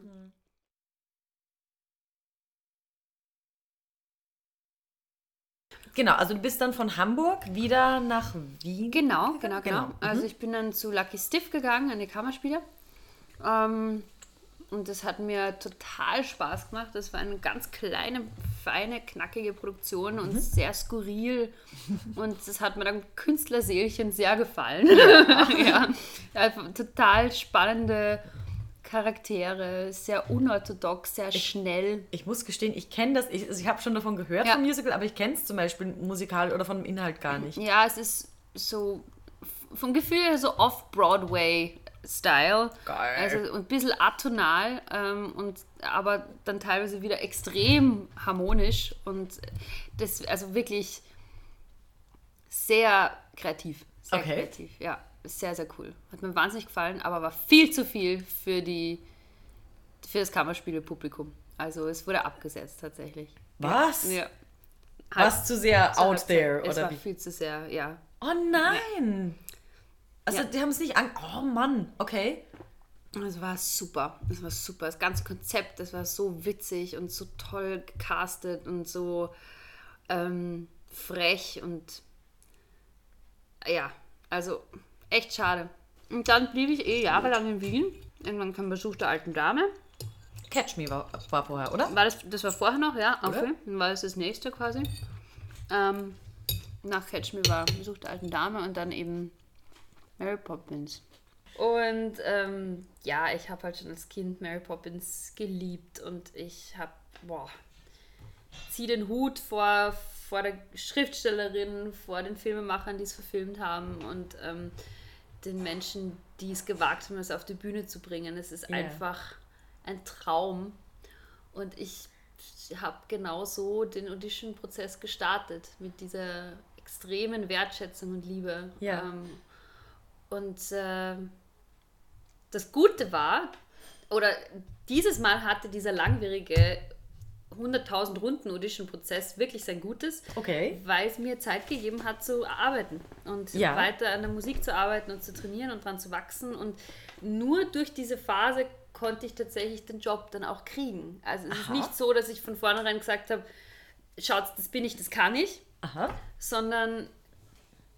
Genau, also du bist dann von Hamburg wieder nach Wien. Genau, genau, genau. genau. Also mhm. ich bin dann zu Lucky Stiff gegangen, an die Kammerspiele. Ähm, und das hat mir total Spaß gemacht. Das war eine ganz kleine, feine, knackige Produktion und mhm. sehr skurril. Und das hat mir dann Künstlerseelchen sehr gefallen. ja. ja. total spannende Charaktere, sehr unorthodox, sehr ich, schnell. Ich muss gestehen, ich kenne das, ich, also ich habe schon davon gehört ja. vom Musical, aber ich kenne es zum Beispiel musikal oder von dem Inhalt gar nicht. Ja, es ist so vom Gefühl her so off-Broadway Style. Geil. Also ein bisschen atonal, ähm, und, aber dann teilweise wieder extrem harmonisch und das, also wirklich sehr kreativ. Sehr okay. kreativ, ja. sehr, sehr cool. Hat mir wahnsinnig gefallen, aber war viel zu viel für, die, für das Kammerspiele-Publikum. Also es wurde abgesetzt tatsächlich. Was? Ja. Was zu sehr out there, es oder war wie? viel zu sehr, ja. Oh nein! Ja. Also ja. die haben es nicht an... Oh Mann, okay. Es war super. Es war super. Das ganze Konzept, das war so witzig und so toll gecastet und so ähm, frech und ja, also echt schade. Und dann blieb ich eh jahrelang in Wien. Irgendwann kam Besuch der alten Dame. Catch Me war, war vorher, oder? War das, das war vorher noch, ja. Okay. Oder? Dann war das das nächste quasi. Ähm, nach Catch Me war Besuch der alten Dame und dann eben Mary Poppins. Und ähm, ja, ich habe halt schon als Kind Mary Poppins geliebt und ich habe, boah, zieh den Hut vor, vor der Schriftstellerin, vor den Filmemachern, die es verfilmt haben und ähm, den Menschen, die es gewagt haben, es auf die Bühne zu bringen. Es ist yeah. einfach ein Traum. Und ich habe genauso den Audition-Prozess gestartet mit dieser extremen Wertschätzung und Liebe. Ja. Ähm, und äh, das Gute war, oder dieses Mal hatte dieser langwierige 100.000 Runden Audition-Prozess wirklich sein Gutes, okay. weil es mir Zeit gegeben hat zu arbeiten und ja. weiter an der Musik zu arbeiten und zu trainieren und dran zu wachsen. Und nur durch diese Phase konnte ich tatsächlich den Job dann auch kriegen. Also es Aha. ist nicht so, dass ich von vornherein gesagt habe, schaut, das bin ich, das kann ich, Aha. sondern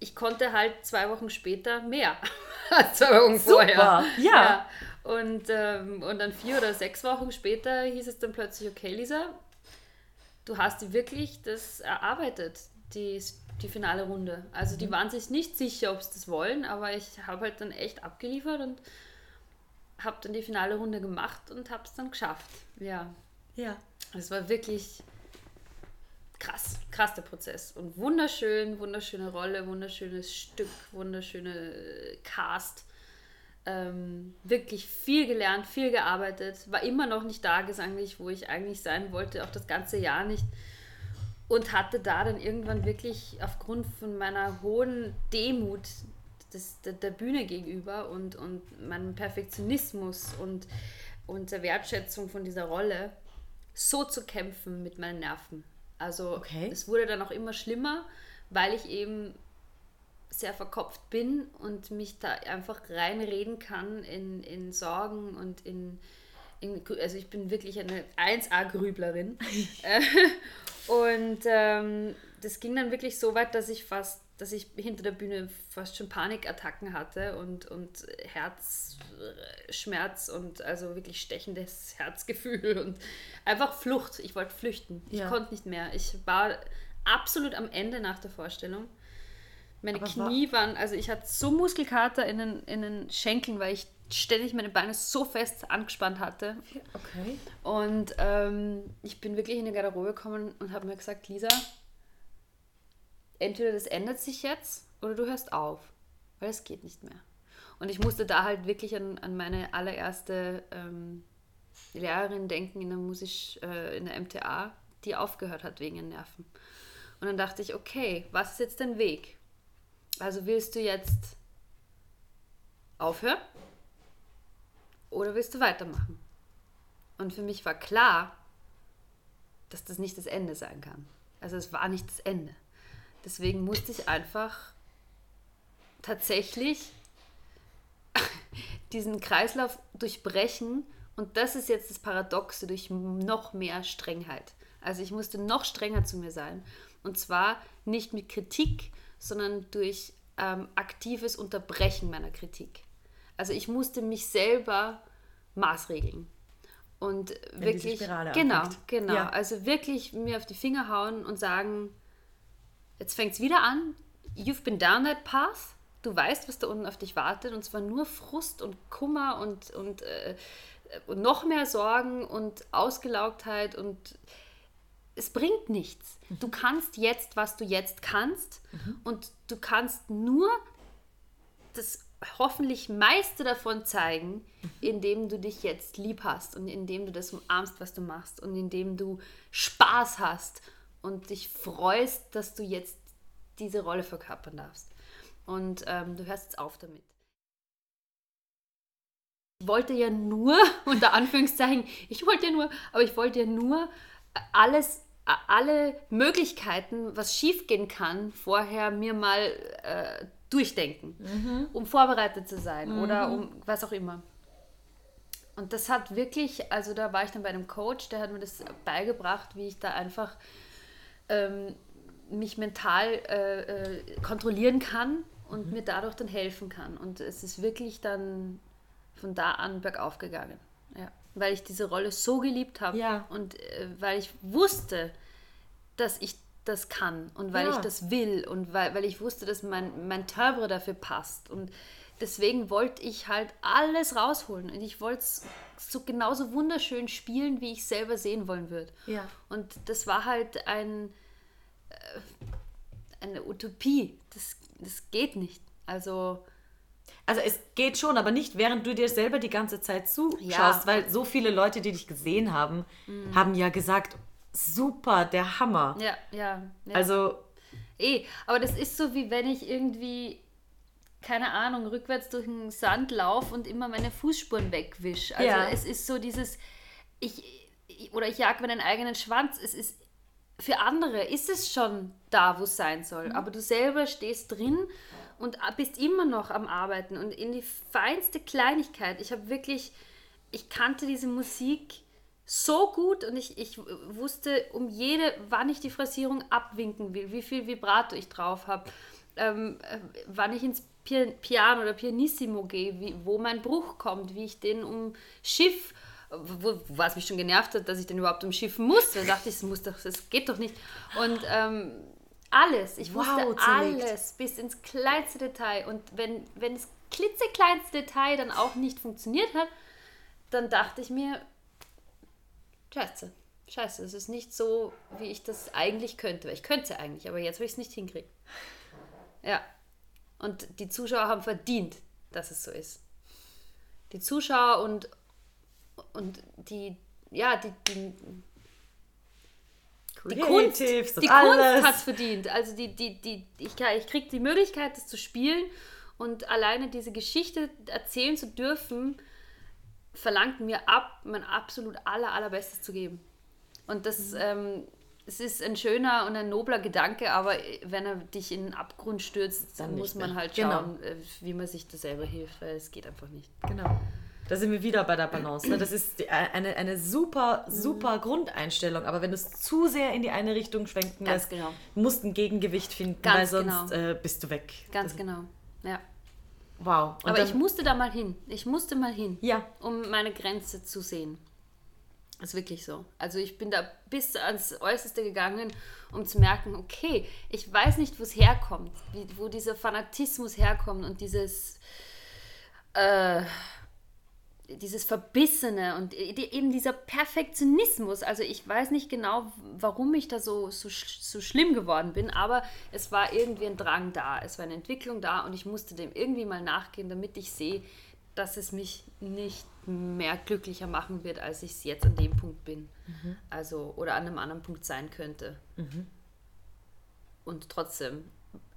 ich konnte halt zwei Wochen später mehr als zwei Wochen Super. vorher. Ja. ja. Und, ähm, und dann vier oder sechs Wochen später hieß es dann plötzlich, okay, Lisa, du hast dir wirklich das erarbeitet, die, die finale Runde. Also die mhm. waren sich nicht sicher, ob sie das wollen, aber ich habe halt dann echt abgeliefert und habe dann die finale Runde gemacht und habe es dann geschafft. Ja. Ja. Es war wirklich krass, krass der Prozess. Und wunderschön, wunderschöne Rolle, wunderschönes Stück, wunderschöne Cast. Ähm, wirklich viel gelernt, viel gearbeitet, war immer noch nicht da gesanglich, wo ich eigentlich sein wollte, auch das ganze Jahr nicht. Und hatte da dann irgendwann wirklich aufgrund von meiner hohen Demut des, der, der Bühne gegenüber und, und meinem Perfektionismus und, und der Wertschätzung von dieser Rolle so zu kämpfen mit meinen Nerven. Also okay. es wurde dann auch immer schlimmer, weil ich eben sehr verkopft bin und mich da einfach reinreden kann in, in Sorgen und in, in also ich bin wirklich eine 1A-Grüblerin. und ähm, das ging dann wirklich so weit, dass ich fast, dass ich hinter der Bühne fast schon Panikattacken hatte und, und Herzschmerz und also wirklich stechendes Herzgefühl und einfach Flucht. Ich wollte flüchten. Ich ja. konnte nicht mehr. Ich war absolut am Ende nach der Vorstellung. Meine Aber Knie war waren, also ich hatte so Muskelkater in den, in den Schenkeln, weil ich ständig meine Beine so fest angespannt hatte. Okay. Und ähm, ich bin wirklich in die Garderobe gekommen und habe mir gesagt, Lisa, entweder das ändert sich jetzt oder du hörst auf, weil es geht nicht mehr. Und ich musste da halt wirklich an, an meine allererste ähm, Lehrerin denken in der Musik, äh, in der MTA, die aufgehört hat wegen den Nerven. Und dann dachte ich, okay, was ist jetzt dein Weg? Also willst du jetzt aufhören oder willst du weitermachen? Und für mich war klar, dass das nicht das Ende sein kann. Also es war nicht das Ende. Deswegen musste ich einfach tatsächlich diesen Kreislauf durchbrechen. Und das ist jetzt das Paradoxe durch noch mehr Strengheit. Also ich musste noch strenger zu mir sein. Und zwar nicht mit Kritik, sondern durch ähm, aktives Unterbrechen meiner Kritik. Also ich musste mich selber maßregeln und Wenn wirklich genau, genau, ja. also wirklich mir auf die Finger hauen und sagen, jetzt fängt es wieder an. You've been down that path. Du weißt, was da unten auf dich wartet und zwar nur Frust und Kummer und, und, äh, und noch mehr Sorgen und Ausgelaugtheit und es bringt nichts. Mhm. Du kannst jetzt, was du jetzt kannst mhm. und du kannst nur das hoffentlich meiste davon zeigen, mhm. indem du dich jetzt lieb hast und indem du das umarmst, was du machst und indem du Spaß hast und dich freust, dass du jetzt diese Rolle verkörpern darfst. Und ähm, du hörst jetzt auf damit. wollte ja nur, unter Anführungszeichen, ich wollte ja nur, aber ich wollte ja nur, ich wollte ja nur, aber ich wollte ja nur alles, alle Möglichkeiten, was schiefgehen kann, vorher mir mal äh, durchdenken, mhm. um vorbereitet zu sein mhm. oder um was auch immer. Und das hat wirklich, also da war ich dann bei einem Coach, der hat mir das beigebracht, wie ich da einfach ähm, mich mental äh, äh, kontrollieren kann und mhm. mir dadurch dann helfen kann. Und es ist wirklich dann von da an bergauf gegangen. Ja. Weil ich diese Rolle so geliebt habe ja. und äh, weil ich wusste, dass ich das kann und weil ja. ich das will und weil, weil ich wusste, dass mein, mein Timbre dafür passt. Und deswegen wollte ich halt alles rausholen und ich wollte es so genauso wunderschön spielen, wie ich selber sehen wollen würde. Ja. Und das war halt ein, äh, eine Utopie. Das, das geht nicht. Also also es geht schon, aber nicht während du dir selber die ganze Zeit zuschaust, ja. weil so viele Leute, die dich gesehen haben, mhm. haben ja gesagt, super, der Hammer. Ja, ja, ja. Also. Eh, aber das ist so, wie wenn ich irgendwie, keine Ahnung, rückwärts durch den Sand laufe und immer meine Fußspuren wegwische. Also ja. es ist so dieses, ich, oder ich jag meinen eigenen Schwanz. Es ist, für andere ist es schon da, wo es sein soll. Mhm. Aber du selber stehst drin und bist immer noch am Arbeiten und in die feinste Kleinigkeit. Ich habe wirklich, ich kannte diese Musik so gut und ich, ich wusste um jede, wann ich die Phrasierung abwinken will, wie viel Vibrato ich drauf habe, ähm, äh, wann ich ins Piano oder Pianissimo gehe, wie, wo mein Bruch kommt, wie ich den um Schiff, wo, was mich schon genervt hat, dass ich den überhaupt umschiffen muss. Da dachte ich, das, muss doch, das geht doch nicht. Und ähm, alles. Ich wow, wusste alles bis ins kleinste Detail. Und wenn, wenn das klitzekleinste Detail dann auch nicht funktioniert hat, dann dachte ich mir, scheiße, scheiße, es ist nicht so, wie ich das eigentlich könnte. Ich könnte es ja eigentlich, aber jetzt habe ich es nicht hinkriegen. Ja. Und die Zuschauer haben verdient, dass es so ist. Die Zuschauer und, und die, ja, die, die die Kunst, die Kunst hat es verdient. Also die, die, die, ich, ich kriege die Möglichkeit, das zu spielen und alleine diese Geschichte erzählen zu dürfen, verlangt mir ab, mein absolut aller, allerbestes zu geben. Und das, mhm. ähm, es ist ein schöner und ein nobler Gedanke, aber wenn er dich in den Abgrund stürzt, dann, muss man halt genau. schauen, genau. wie man sich das selber hilft, weil es geht einfach nicht. Genau. Da sind wir wieder bei der Balance. Ne? Das ist eine, eine super, super mhm. Grundeinstellung. Aber wenn du es zu sehr in die eine Richtung schwenken lässt, genau. musst ein Gegengewicht finden, Ganz weil sonst genau. äh, bist du weg. Ganz das genau, ja. Wow. Und Aber dann, ich musste da mal hin. Ich musste mal hin, ja. um meine Grenze zu sehen. Ist wirklich so. Also ich bin da bis ans Äußerste gegangen, um zu merken, okay, ich weiß nicht, wo es herkommt, wie, wo dieser Fanatismus herkommt und dieses... Äh, dieses Verbissene und eben dieser Perfektionismus. Also ich weiß nicht genau, warum ich da so, so, so schlimm geworden bin, aber es war irgendwie ein Drang da, es war eine Entwicklung da und ich musste dem irgendwie mal nachgehen, damit ich sehe, dass es mich nicht mehr glücklicher machen wird, als ich es jetzt an dem Punkt bin. Mhm. Also, oder an einem anderen Punkt sein könnte. Mhm. Und trotzdem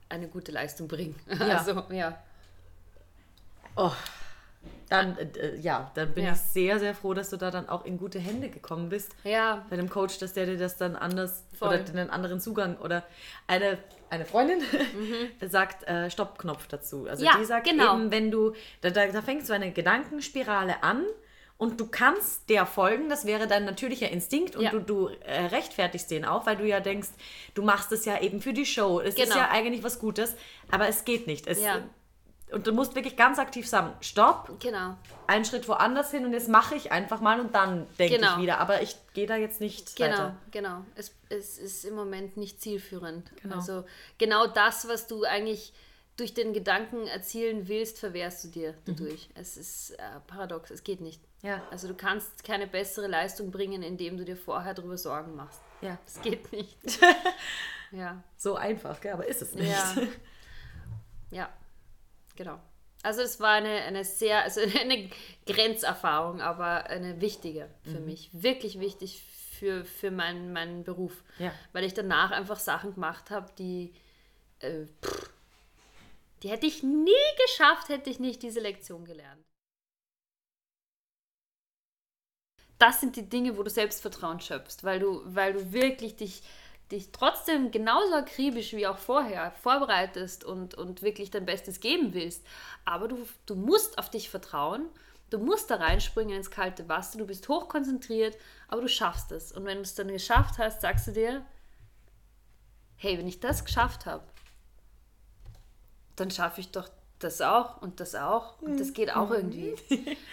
eine gute Leistung bringen. Ja. Also, ja. Oh, dann, äh, ja, dann bin ja. ich sehr, sehr froh, dass du da dann auch in gute Hände gekommen bist. Ja. Bei dem Coach, dass der dir das dann anders Voll. oder einen anderen Zugang oder eine, eine Freundin mhm. sagt äh, Stoppknopf dazu. Also ja, die sagt genau. eben, wenn du, da, da, da fängst du eine Gedankenspirale an und du kannst der folgen, das wäre dein natürlicher Instinkt und ja. du, du äh, rechtfertigst den auch, weil du ja denkst, du machst es ja eben für die Show. Es genau. ist ja eigentlich was Gutes, aber es geht nicht. Es, ja und du musst wirklich ganz aktiv sagen, stopp, genau. einen Schritt woanders hin und jetzt mache ich einfach mal und dann denke genau. ich wieder. Aber ich gehe da jetzt nicht genau, weiter. Genau, es, es ist im Moment nicht zielführend. Genau. Also genau das, was du eigentlich durch den Gedanken erzielen willst, verwehrst du dir mhm. dadurch. Mhm. Es ist äh, paradox, es geht nicht. Ja. Also du kannst keine bessere Leistung bringen, indem du dir vorher darüber Sorgen machst. Ja. Es geht nicht. ja. So einfach, gell? aber ist es nicht. Ja. ja. Genau. Also es war eine, eine sehr, also eine Grenzerfahrung, aber eine wichtige für mhm. mich. Wirklich wichtig für, für meinen, meinen Beruf. Ja. Weil ich danach einfach Sachen gemacht habe, die, äh, die hätte ich nie geschafft, hätte ich nicht diese Lektion gelernt. das sind die Dinge, wo du Selbstvertrauen schöpfst, weil du, weil du wirklich dich, dich trotzdem genauso akribisch wie auch vorher vorbereitest und, und wirklich dein Bestes geben willst. Aber du, du musst auf dich vertrauen, du musst da reinspringen ins kalte Wasser, du bist hochkonzentriert, aber du schaffst es. Und wenn du es dann geschafft hast, sagst du dir, hey, wenn ich das geschafft habe, dann schaffe ich doch das auch und das auch und das geht auch irgendwie.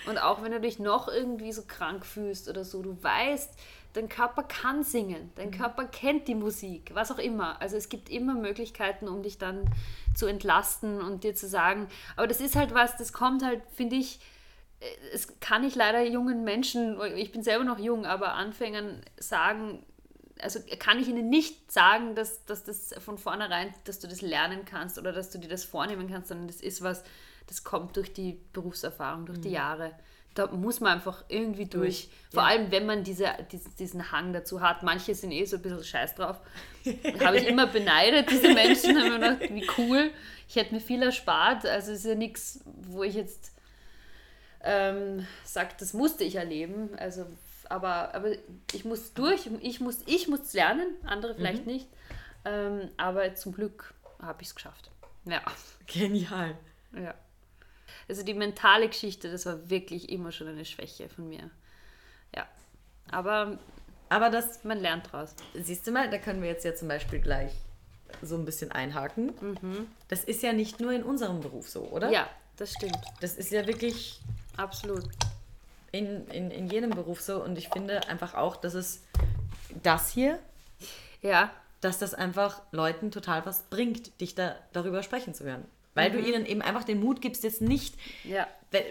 Und auch wenn du dich noch irgendwie so krank fühlst oder so, du weißt, dein Körper kann singen, dein mhm. Körper kennt die Musik, was auch immer. Also es gibt immer Möglichkeiten, um dich dann zu entlasten und dir zu sagen, aber das ist halt was, das kommt halt, finde ich, äh, es kann ich leider jungen Menschen, ich bin selber noch jung, aber Anfängern sagen, also kann ich ihnen nicht sagen, dass, dass das von vornherein, dass du das lernen kannst oder dass du dir das vornehmen kannst, sondern das ist was, das kommt durch die Berufserfahrung, durch mhm. die Jahre. Da muss man einfach irgendwie durch. Vor ja. allem, wenn man diese, diesen Hang dazu hat. Manche sind eh so ein bisschen scheiß drauf. Habe ich immer beneidet, diese Menschen. Haben mir gedacht, wie cool. Ich hätte mir viel erspart. Also ist ja nichts, wo ich jetzt ähm, sage, das musste ich erleben. Also aber, aber ich muss durch, ich muss, ich muss lernen, andere vielleicht mhm. nicht. Ähm, aber zum Glück habe ich es geschafft. Ja. Genial. Ja. Also die mentale Geschichte, das war wirklich immer schon eine Schwäche von mir. Ja. Aber, aber das, man lernt draus. Siehst du mal, da können wir jetzt ja zum Beispiel gleich so ein bisschen einhaken. Mhm. Das ist ja nicht nur in unserem Beruf so, oder? Ja, das stimmt. Das ist ja wirklich. Absolut in, in, in jedem Beruf so. Und ich finde einfach auch, dass es das hier, ja. dass das einfach Leuten total was bringt, dich da darüber sprechen zu hören. Weil mhm. du ihnen eben einfach den Mut gibst, jetzt nicht. Ja.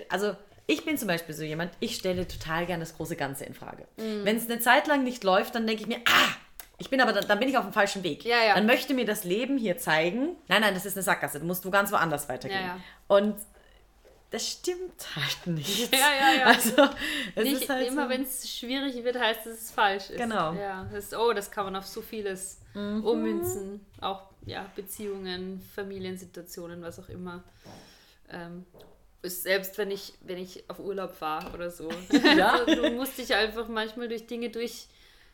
Also ich bin zum Beispiel so jemand, ich stelle total gerne das große Ganze in Frage. Mhm. Wenn es eine Zeit lang nicht läuft, dann denke ich mir, ah, ich bin aber, dann, dann bin ich auf dem falschen Weg. Ja, ja. Dann möchte mir das Leben hier zeigen, nein, nein, das ist eine Sackgasse, du musst du ganz woanders weitergehen. Ja, Und das stimmt halt nicht. Ja, ja, ja. Also, es nicht ist halt immer, so wenn es schwierig wird, heißt es, es falsch ist. Genau. Ja, das ist, oh, das kann man auf so vieles mhm. ummünzen. Auch ja, Beziehungen, Familiensituationen, was auch immer. Ähm, selbst wenn ich, wenn ich auf Urlaub war oder so. Ja. also, du musst dich einfach manchmal durch Dinge durch,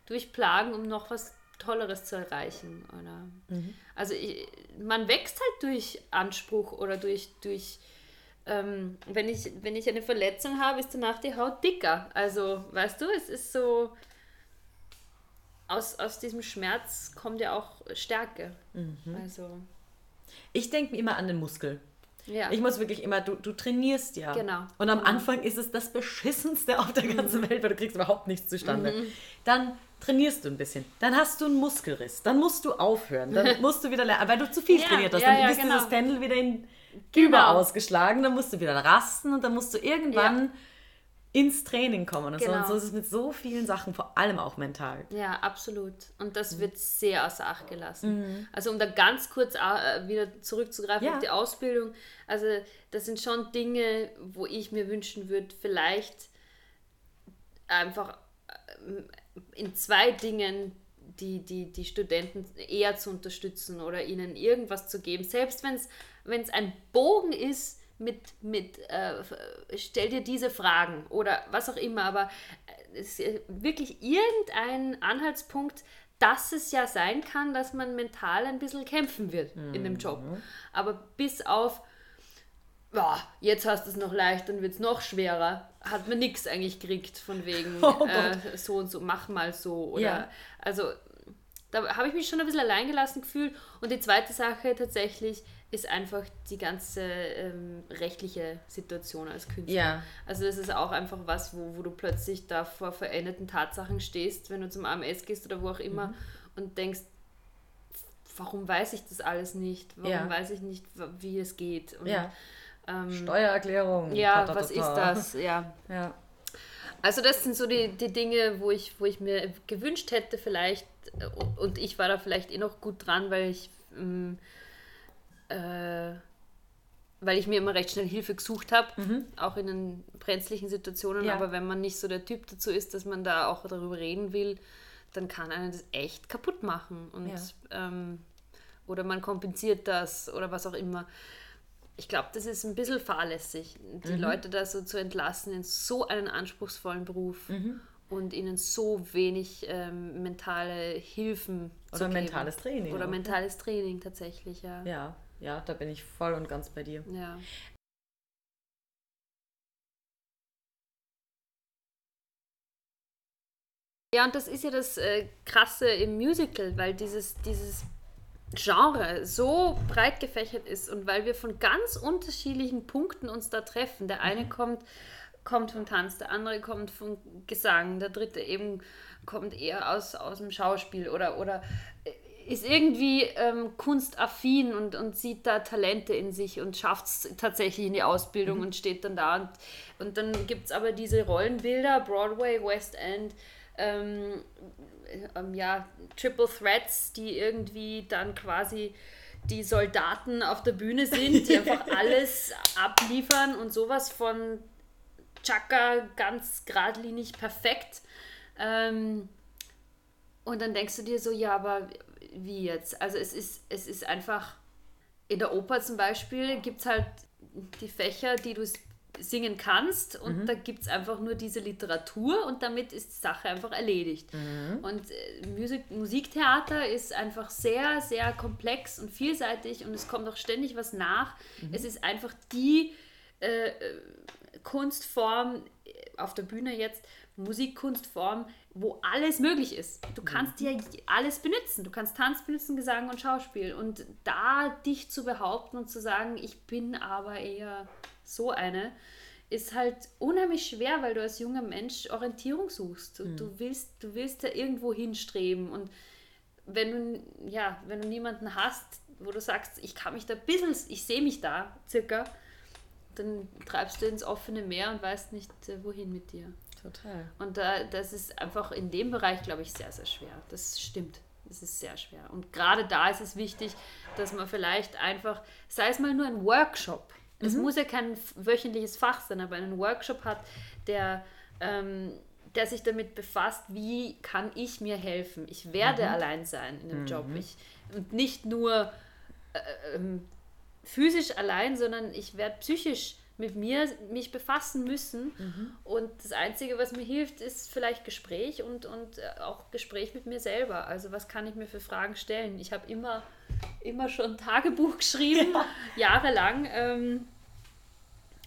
durchplagen, um noch was Tolleres zu erreichen. Oder? Mhm. Also ich, man wächst halt durch Anspruch oder durch, durch ähm, wenn, ich, wenn ich eine Verletzung habe, ist danach die Haut dicker. Also, weißt du, es ist so, aus, aus diesem Schmerz kommt ja auch Stärke. Mhm. Also. Ich denke immer an den Muskel. Ja. Ich muss wirklich immer, du, du trainierst ja. Genau. Und am genau. Anfang ist es das Beschissenste auf der ganzen mhm. Welt, weil du kriegst überhaupt nichts zustande. Mhm. Dann trainierst du ein bisschen. Dann hast du einen Muskelriss. Dann musst du aufhören. Dann musst du wieder lernen, weil du zu viel ja, trainiert hast. Dann ja, bist genau. dieses Pendel wieder in genau. überausgeschlagen, dann musst du wieder rasten und dann musst du irgendwann ja. ins Training kommen. Und, genau. so. und so ist es mit so vielen Sachen, vor allem auch mental. Ja, absolut. Und das mhm. wird sehr außer Acht gelassen. Mhm. Also um da ganz kurz äh, wieder zurückzugreifen ja. auf die Ausbildung, also das sind schon Dinge, wo ich mir wünschen würde, vielleicht einfach äh, in zwei Dingen die, die, die Studenten eher zu unterstützen oder ihnen irgendwas zu geben. Selbst wenn es ein Bogen ist mit, mit äh, stell dir diese Fragen oder was auch immer, aber äh, es ist wirklich irgendein Anhaltspunkt, dass es ja sein kann, dass man mental ein bisschen kämpfen wird mhm. in dem Job. Mhm. Aber bis auf, boah, jetzt hast du es noch leicht, dann wird es noch schwerer, hat man nichts eigentlich gekriegt von wegen oh äh, so und so, mach mal so. Oder ja. also da habe ich mich schon ein bisschen alleingelassen gefühlt. Und die zweite Sache tatsächlich, ist einfach die ganze ähm, rechtliche Situation als Künstler. Ja. Also das ist auch einfach was, wo, wo du plötzlich da vor veränderten Tatsachen stehst, wenn du zum AMS gehst oder wo auch immer mhm. und denkst, warum weiß ich das alles nicht? Warum ja. weiß ich nicht, wie es geht? Und, ja. Ähm, Steuererklärung. Ja, ta, ta, ta, was ist das? Ja. ja. Also das sind so die, die Dinge, wo ich, wo ich mir gewünscht hätte vielleicht, und ich war da vielleicht eh noch gut dran, weil ich ähm, äh, weil ich mir immer recht schnell Hilfe gesucht habe, mhm. auch in den brenzlichen Situationen. Ja. Aber wenn man nicht so der Typ dazu ist, dass man da auch darüber reden will, dann kann einen das echt kaputt machen. Und, ja. ähm, oder man kompensiert das oder was auch immer. Ich glaube, das ist ein bisschen fahrlässig, die mhm. Leute da so zu entlassen in so einen anspruchsvollen Beruf. Mhm. Und ihnen so wenig ähm, mentale Hilfen oder mentales Training oder auch. mentales Training tatsächlich ja ja ja da bin ich voll und ganz bei dir ja Ja, und das ist ja das äh, Krasse im Musical, weil dieses, dieses Genre so breit gefächert ist und weil wir von ganz unterschiedlichen Punkten uns da treffen. Der eine mhm. kommt, kommt vom Tanz, der andere kommt vom Gesang, der dritte eben kommt eher aus, aus dem Schauspiel oder, oder äh, ist irgendwie ähm, kunstaffin und, und sieht da Talente in sich und schafft es tatsächlich in die Ausbildung mhm. und steht dann da. Und, und dann gibt es aber diese Rollenbilder, Broadway, West End, ähm, ähm, ja, Triple Threats, die irgendwie dann quasi die Soldaten auf der Bühne sind, die einfach alles abliefern und sowas von Chaka ganz geradlinig perfekt. Ähm, und dann denkst du dir so, ja, aber wie jetzt? Also es ist, es ist einfach, in der Oper zum Beispiel gibt es halt die Fächer, die du singen kannst und mhm. da gibt es einfach nur diese Literatur und damit ist die Sache einfach erledigt. Mhm. Und äh, Musik, Musiktheater ist einfach sehr, sehr komplex und vielseitig und es kommt auch ständig was nach. Mhm. Es ist einfach die äh, Kunstform äh, auf der Bühne jetzt, Musikkunstform, wo alles möglich ist. Du kannst mhm. ja alles benutzen. Du kannst Tanz benutzen, Gesang und Schauspiel. Und da dich zu behaupten und zu sagen, ich bin aber eher so eine, ist halt unheimlich schwer, weil du als junger Mensch Orientierung suchst. Du, mhm. du, willst, du willst da irgendwo hinstreben und wenn du, ja, wenn du niemanden hast, wo du sagst, ich kann mich da ein bisschen, ich sehe mich da circa, dann treibst du ins offene Meer und weißt nicht, äh, wohin mit dir. Total. Und da, das ist einfach in dem Bereich, glaube ich, sehr, sehr schwer. Das stimmt. Das ist sehr schwer. Und gerade da ist es wichtig, dass man vielleicht einfach, sei es mal nur ein Workshop, es mhm. muss ja kein wöchentliches Fach sein, aber einen Workshop hat, der, ähm, der sich damit befasst, wie kann ich mir helfen. Ich werde mhm. allein sein in dem mhm. Job. Ich, und nicht nur äh, ähm, physisch allein, sondern ich werde psychisch mit mir mich befassen müssen. Mhm. Und das Einzige, was mir hilft, ist vielleicht Gespräch und, und äh, auch Gespräch mit mir selber. Also was kann ich mir für Fragen stellen? Ich habe immer immer schon Tagebuch geschrieben, ja. jahrelang. Ähm,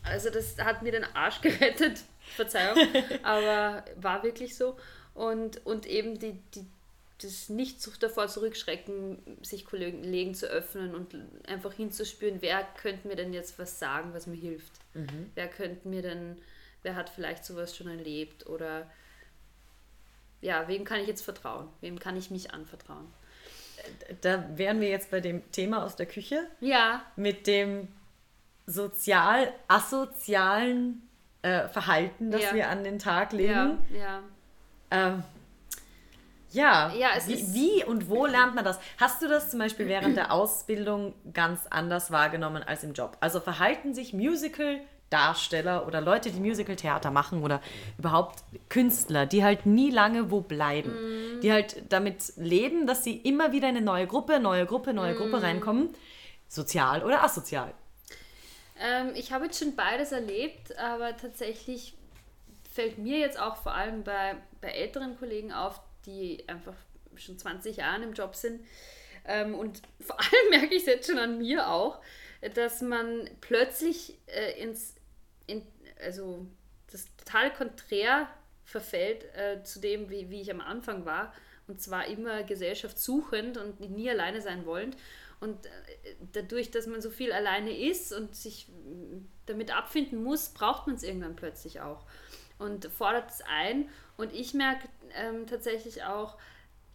also das hat mir den Arsch gerettet, Verzeihung, aber war wirklich so. Und, und eben die, die, das nicht davor zurückschrecken, sich Kollegen zu öffnen und einfach hinzuspüren, wer könnte mir denn jetzt was sagen, was mir hilft. Mhm. Wer könnte mir denn, wer hat vielleicht sowas schon erlebt oder ja, wem kann ich jetzt vertrauen? Wem kann ich mich anvertrauen? da wären wir jetzt bei dem Thema aus der Küche. Ja. Mit dem sozial-asozialen äh, Verhalten, das ja. wir an den Tag legen. Ja, ja. Ähm, ja, ja wie, wie, und wo lernt man das? Hast du das zum Beispiel während der Ausbildung ganz anders wahrgenommen als im Job? Also verhalten sich Musical Darsteller oder Leute, die Musical-Theater machen oder überhaupt Künstler, die halt nie lange wo bleiben. Mm. Die halt damit leben, dass sie immer wieder in eine neue Gruppe, neue Gruppe, neue mm. Gruppe reinkommen. Sozial oder asozial? Ähm, ich habe jetzt schon beides erlebt, aber tatsächlich fällt mir jetzt auch vor allem bei, bei älteren Kollegen auf, die einfach schon 20 Jahre im Job sind. Ähm, und vor allem merke ich es jetzt schon an mir auch, dass man plötzlich äh, ins in, also das totale Konträr verfällt äh, zu dem, wie, wie ich am Anfang war. Und zwar immer gesellschaftssuchend und nie alleine sein wollend. Und äh, dadurch, dass man so viel alleine ist und sich damit abfinden muss, braucht man es irgendwann plötzlich auch. Und fordert es ein. Und ich merke ähm, tatsächlich auch,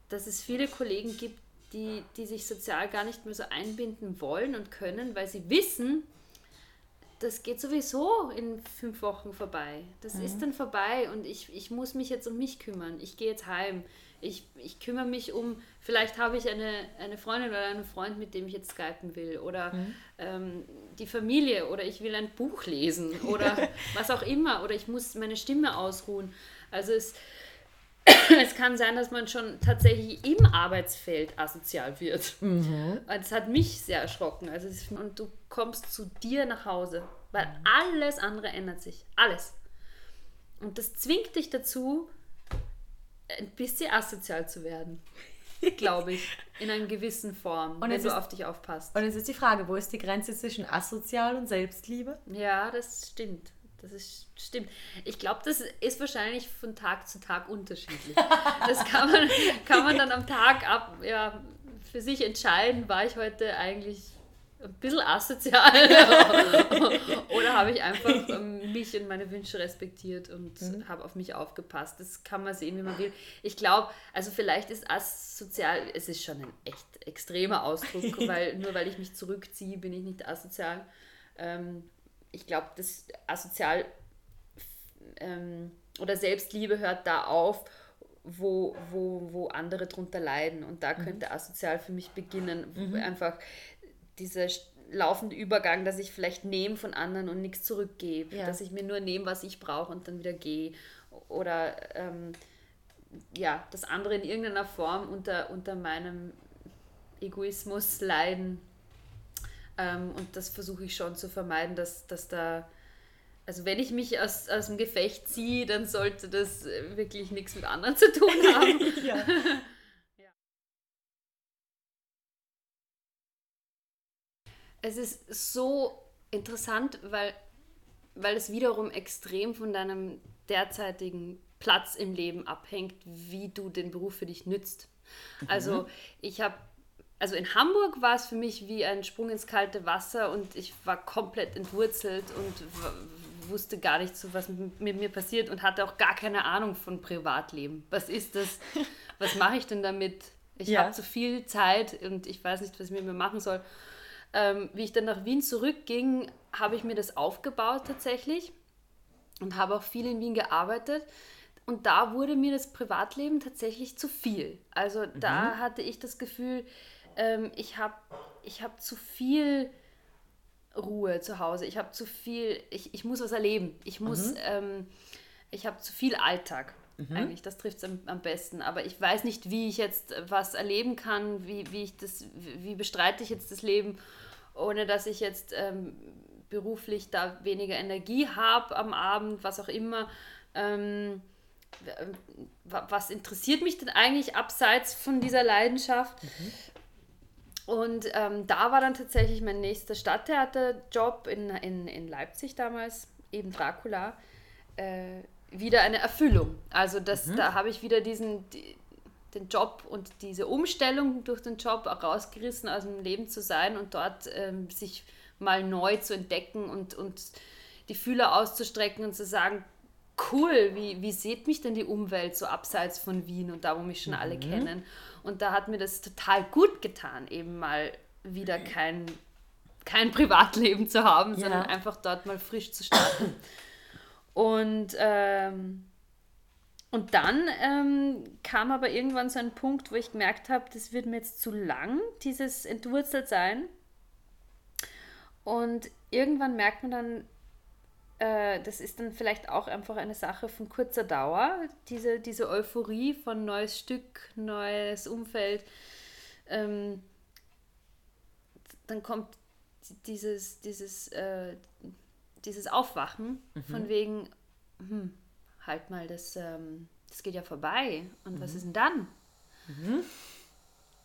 dass es viele Kollegen gibt, die, die sich sozial gar nicht mehr so einbinden wollen und können, weil sie wissen, das geht sowieso in fünf Wochen vorbei. Das mhm. ist dann vorbei und ich, ich muss mich jetzt um mich kümmern. Ich gehe jetzt heim. Ich, ich kümmere mich um, vielleicht habe ich eine, eine Freundin oder einen Freund, mit dem ich jetzt skypen will. Oder mhm. ähm, die Familie oder ich will ein Buch lesen oder was auch immer. Oder ich muss meine Stimme ausruhen. Also es, es kann sein, dass man schon tatsächlich im Arbeitsfeld asozial wird. Mhm. Das hat mich sehr erschrocken. Also es, und du kommst zu dir nach Hause, weil alles andere ändert sich. Alles. Und das zwingt dich dazu, ein bisschen asozial zu werden. Glaube ich. In einer gewissen Form, und wenn du ist, auf dich aufpasst. Und jetzt ist die Frage, wo ist die Grenze zwischen asozial und Selbstliebe? Ja, das stimmt. Das ist, stimmt. Ich glaube, das ist wahrscheinlich von Tag zu Tag unterschiedlich. Das kann man, kann man dann am Tag ab, ja, für sich entscheiden, war ich heute eigentlich ein bisschen asozial oder habe ich einfach ähm, mich und meine Wünsche respektiert und mhm. habe auf mich aufgepasst. Das kann man sehen, wie man will. Ich glaube, also vielleicht ist asozial, es ist schon ein echt extremer Ausdruck, weil nur weil ich mich zurückziehe, bin ich nicht asozial. Ähm, ich glaube, das asozial ähm, oder Selbstliebe hört da auf, wo, wo, wo andere drunter leiden. Und da mhm. könnte asozial für mich beginnen. Mhm. Einfach dieser laufende Übergang, dass ich vielleicht nehme von anderen und nichts zurückgebe, ja. dass ich mir nur nehme, was ich brauche und dann wieder gehe. Oder ähm, ja, dass andere in irgendeiner Form unter, unter meinem Egoismus leiden. Ähm, und das versuche ich schon zu vermeiden, dass, dass da, also wenn ich mich aus, aus dem Gefecht ziehe, dann sollte das wirklich nichts mit anderen zu tun haben. ja. es ist so interessant, weil, weil es wiederum extrem von deinem derzeitigen Platz im Leben abhängt, wie du den Beruf für dich nützt. Mhm. Also ich habe, also in Hamburg war es für mich wie ein Sprung ins kalte Wasser und ich war komplett entwurzelt und wusste gar nicht so, was mit mir passiert und hatte auch gar keine Ahnung von Privatleben. Was ist das? Was mache ich denn damit? Ich ja. habe zu viel Zeit und ich weiß nicht, was ich mit mir machen soll. Ähm, wie ich dann nach Wien zurückging, habe ich mir das aufgebaut tatsächlich und habe auch viel in Wien gearbeitet. Und da wurde mir das Privatleben tatsächlich zu viel. Also mhm. da hatte ich das Gefühl, ähm, ich habe ich hab zu viel Ruhe zu Hause. Ich habe zu viel, ich, ich muss was erleben. Ich muss, mhm. ähm, ich habe zu viel Alltag. Mhm. Eigentlich, das trifft es am, am, besten. Aber ich weiß nicht, wie ich jetzt was erleben kann, wie, wie ich das, wie bestreite ich jetzt das Leben ohne dass ich jetzt ähm, beruflich da weniger Energie habe am Abend, was auch immer. Ähm, was interessiert mich denn eigentlich abseits von dieser Leidenschaft? Mhm. Und ähm, da war dann tatsächlich mein nächster Stadttheaterjob in, in, in Leipzig damals, eben Dracula, äh, wieder eine Erfüllung. Also das, mhm. da habe ich wieder diesen, die, den Job und diese Umstellung durch den Job rausgerissen aus dem Leben zu sein und dort ähm, sich mal neu zu entdecken und, und die Fühler auszustrecken und zu sagen, cool, wie, wie sieht mich denn die Umwelt so abseits von Wien und da, wo mich schon mhm. alle kennen. Und da hat mir das total gut getan, eben mal wieder kein, kein Privatleben zu haben, ja. sondern einfach dort mal frisch zu starten. Und ähm, und dann ähm, kam aber irgendwann so ein Punkt, wo ich gemerkt habe, das wird mir jetzt zu lang, dieses Entwurzeltsein. Und irgendwann merkt man dann, äh, das ist dann vielleicht auch einfach eine Sache von kurzer Dauer, diese, diese Euphorie von neues Stück, neues Umfeld. Ähm, dann kommt dieses, dieses, äh, dieses Aufwachen mhm. von wegen, hm, halt mal, das, ähm, das geht ja vorbei. Und mhm. was ist denn dann? Mhm.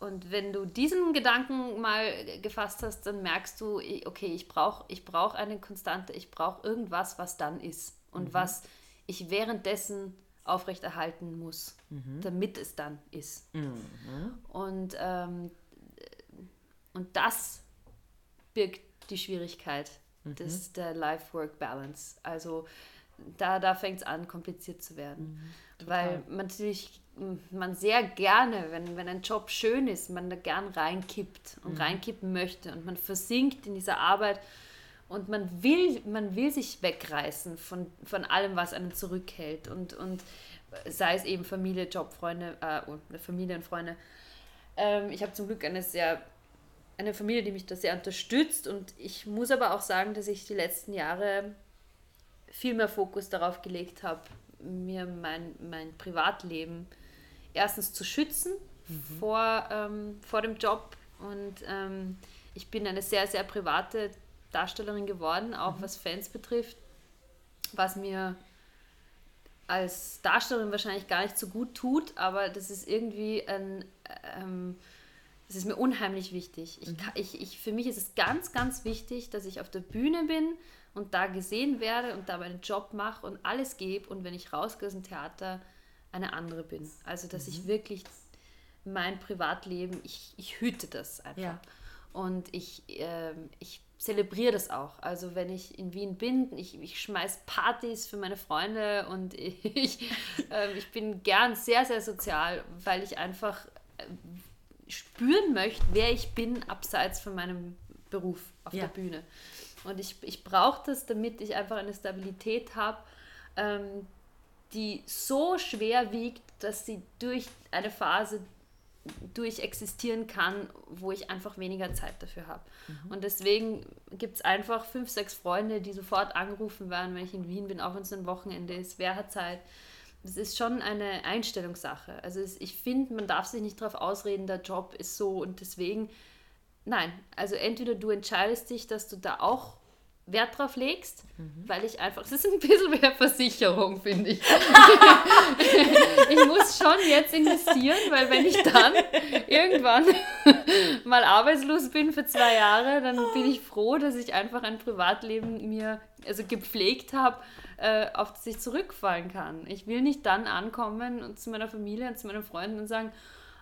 Und wenn du diesen Gedanken mal gefasst hast, dann merkst du, okay, ich brauche ich brauch eine Konstante, ich brauche irgendwas, was dann ist und mhm. was ich währenddessen aufrechterhalten muss, mhm. damit es dann ist. Mhm. Und, ähm, und das birgt die Schwierigkeit mhm. des, der Life-Work-Balance. Also da, da fängt es an, kompliziert zu werden. Mhm, Weil man natürlich, man sehr gerne, wenn, wenn ein Job schön ist, man da gern reinkippt und mhm. reinkippen möchte und man versinkt in dieser Arbeit und man will, man will sich wegreißen von, von allem, was einen zurückhält und, und sei es eben Familie, Job, Freunde, äh, Familie und Freunde. Ähm, ich habe zum Glück eine sehr eine Familie, die mich da sehr unterstützt und ich muss aber auch sagen, dass ich die letzten Jahre viel mehr Fokus darauf gelegt habe, mir mein, mein Privatleben erstens zu schützen mhm. vor, ähm, vor dem Job. Und ähm, ich bin eine sehr, sehr private Darstellerin geworden, auch mhm. was Fans betrifft, was mir als Darstellerin wahrscheinlich gar nicht so gut tut, aber das ist irgendwie ein, ähm, das ist mir unheimlich wichtig. Ich, mhm. ich, ich, für mich ist es ganz, ganz wichtig, dass ich auf der Bühne bin und da gesehen werde und da meinen Job mache und alles gebe und wenn ich rausgehe aus dem Theater, eine andere bin. Also, dass mhm. ich wirklich mein Privatleben, ich, ich hüte das einfach. Ja. Und ich, äh, ich zelebriere das auch. Also wenn ich in Wien bin, ich, ich schmeiß Partys für meine Freunde und ich, äh, ich bin gern sehr, sehr sozial, weil ich einfach äh, spüren möchte, wer ich bin, abseits von meinem Beruf auf ja. der Bühne. Und ich, ich brauche das, damit ich einfach eine Stabilität habe, ähm, die so schwer wiegt, dass sie durch eine Phase durch existieren kann, wo ich einfach weniger Zeit dafür habe. Mhm. Und deswegen gibt es einfach fünf, sechs Freunde, die sofort angerufen werden, wenn ich in Wien bin, auch wenn es ein Wochenende ist, wer hat Zeit. Das ist schon eine Einstellungssache. Also es, ich finde, man darf sich nicht darauf ausreden, der Job ist so und deswegen, nein, also entweder du entscheidest dich, dass du da auch Wert drauf legst, mhm. weil ich einfach, es ist ein bisschen mehr Versicherung, finde ich. ich muss schon jetzt investieren, weil wenn ich dann irgendwann mal arbeitslos bin für zwei Jahre, dann bin ich froh, dass ich einfach ein Privatleben mir also gepflegt habe, äh, auf das ich zurückfallen kann. Ich will nicht dann ankommen und zu meiner Familie und zu meinen Freunden und sagen,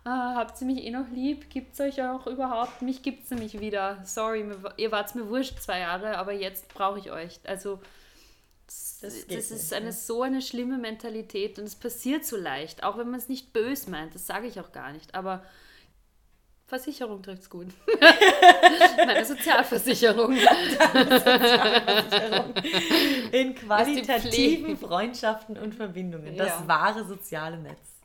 ah, habt ihr mich eh noch lieb? Gibt es euch auch überhaupt? Mich gibt es nämlich wieder. Sorry, ihr wart mir wurscht zwei Jahre, aber jetzt brauche ich euch. Also das, das ist nicht, eine, ne? so eine schlimme Mentalität und es passiert so leicht, auch wenn man es nicht böse meint, das sage ich auch gar nicht, aber Versicherung trifft es gut. Meine Sozialversicherung. Sozialversicherung. In qualitativen Freundschaften und Verbindungen. Das ja. wahre soziale Netz.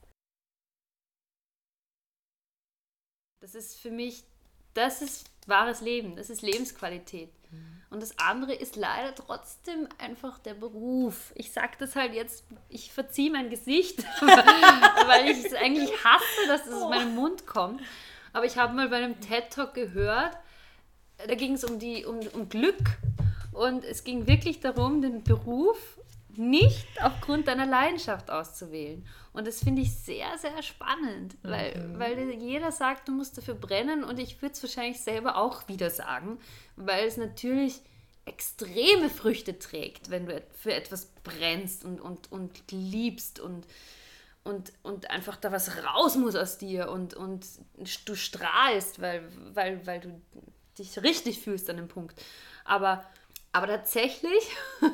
Das ist für mich, das ist wahres Leben, das ist Lebensqualität. Mhm. Und das andere ist leider trotzdem einfach der Beruf. Ich sage das halt jetzt, ich verziehe mein Gesicht, weil ich es eigentlich hasse, dass es oh. aus meinem Mund kommt. Aber ich habe mal bei einem TED-Talk gehört, da ging es um, um, um Glück. Und es ging wirklich darum, den Beruf nicht aufgrund deiner Leidenschaft auszuwählen. Und das finde ich sehr, sehr spannend, weil, mhm. weil jeder sagt, du musst dafür brennen und ich würde es wahrscheinlich selber auch wieder sagen, weil es natürlich extreme Früchte trägt, wenn du für etwas brennst und, und, und liebst und, und, und einfach da was raus muss aus dir und, und du strahlst, weil, weil, weil du dich richtig fühlst an dem Punkt. Aber, aber tatsächlich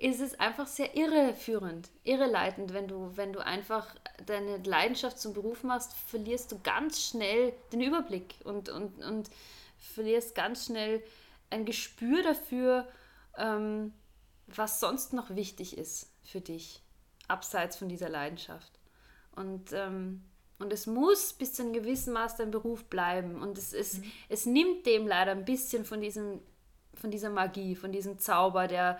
ist es einfach sehr irreführend, irreleitend, wenn du, wenn du einfach deine Leidenschaft zum Beruf machst, verlierst du ganz schnell den Überblick und, und, und verlierst ganz schnell ein Gespür dafür, ähm, was sonst noch wichtig ist für dich, abseits von dieser Leidenschaft. Und, ähm, und es muss bis zu einem gewissen Maß dein Beruf bleiben. Und es, es, mhm. es nimmt dem leider ein bisschen von, diesem, von dieser Magie, von diesem Zauber, der,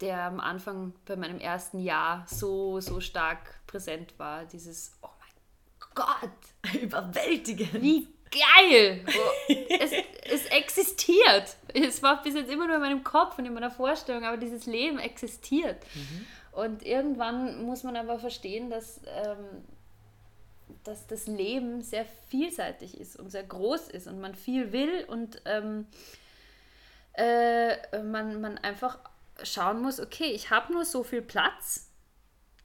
der am Anfang bei meinem ersten Jahr so, so stark präsent war. Dieses, oh mein Gott, überwältigend. Wie geil! es, es existiert. Es war bis jetzt immer nur in meinem Kopf und in meiner Vorstellung, aber dieses Leben existiert. Mhm. Und irgendwann muss man aber verstehen, dass, ähm, dass das Leben sehr vielseitig ist und sehr groß ist und man viel will und ähm, äh, man, man einfach schauen muss, okay, ich habe nur so viel Platz,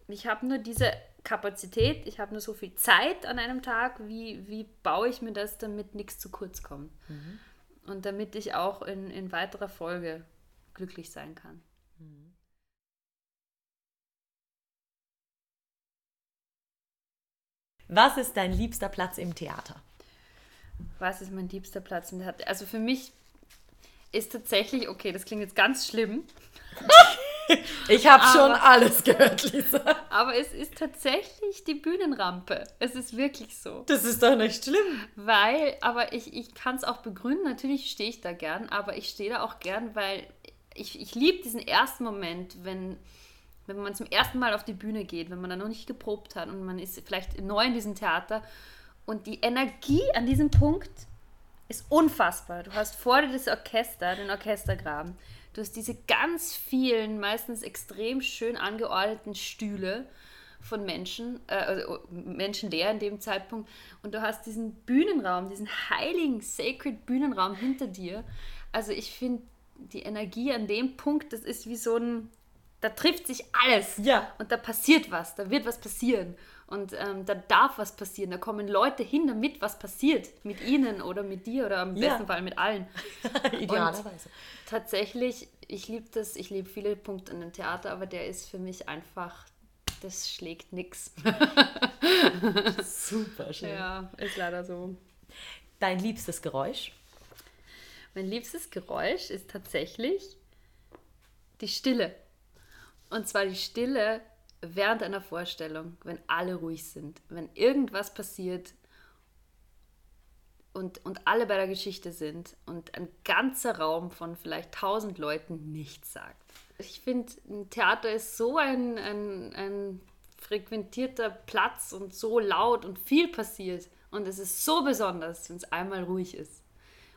ich habe nur diese Kapazität, ich habe nur so viel Zeit an einem Tag, wie, wie baue ich mir das, damit nichts zu kurz kommt. Mhm. Und damit ich auch in, in weiterer Folge glücklich sein kann. Mhm. Was ist dein liebster Platz im Theater? Was ist mein liebster Platz im Theater? Also für mich ist tatsächlich, okay, das klingt jetzt ganz schlimm, ich habe schon alles gehört, Lisa. Aber es ist tatsächlich die Bühnenrampe. Es ist wirklich so. Das ist doch nicht schlimm. Weil, aber ich, ich kann es auch begründen. Natürlich stehe ich da gern, aber ich stehe da auch gern, weil ich, ich liebe diesen ersten Moment, wenn, wenn man zum ersten Mal auf die Bühne geht, wenn man da noch nicht geprobt hat und man ist vielleicht neu in diesem Theater. Und die Energie an diesem Punkt ist unfassbar. Du hast vor dir das Orchester, den Orchestergraben. Du hast diese ganz vielen, meistens extrem schön angeordneten Stühle von Menschen, äh, also Menschen leer in dem Zeitpunkt. Und du hast diesen Bühnenraum, diesen heiligen, sacred Bühnenraum hinter dir. Also ich finde die Energie an dem Punkt, das ist wie so ein, da trifft sich alles. Ja. Und da passiert was, da wird was passieren. Und ähm, da darf was passieren. Da kommen Leute hin, damit was passiert. Mit ihnen oder mit dir oder am ja. besten Fall mit allen. Idealerweise. tatsächlich, ich liebe das, ich liebe viele Punkte an dem Theater, aber der ist für mich einfach, das schlägt nichts. Super schön. Ja, ist leider so. Dein liebstes Geräusch? Mein liebstes Geräusch ist tatsächlich die Stille. Und zwar die Stille während einer Vorstellung, wenn alle ruhig sind, wenn irgendwas passiert und, und alle bei der Geschichte sind und ein ganzer Raum von vielleicht tausend Leuten nichts sagt. Ich finde, ein Theater ist so ein, ein, ein frequentierter Platz und so laut und viel passiert. Und es ist so besonders, wenn es einmal ruhig ist.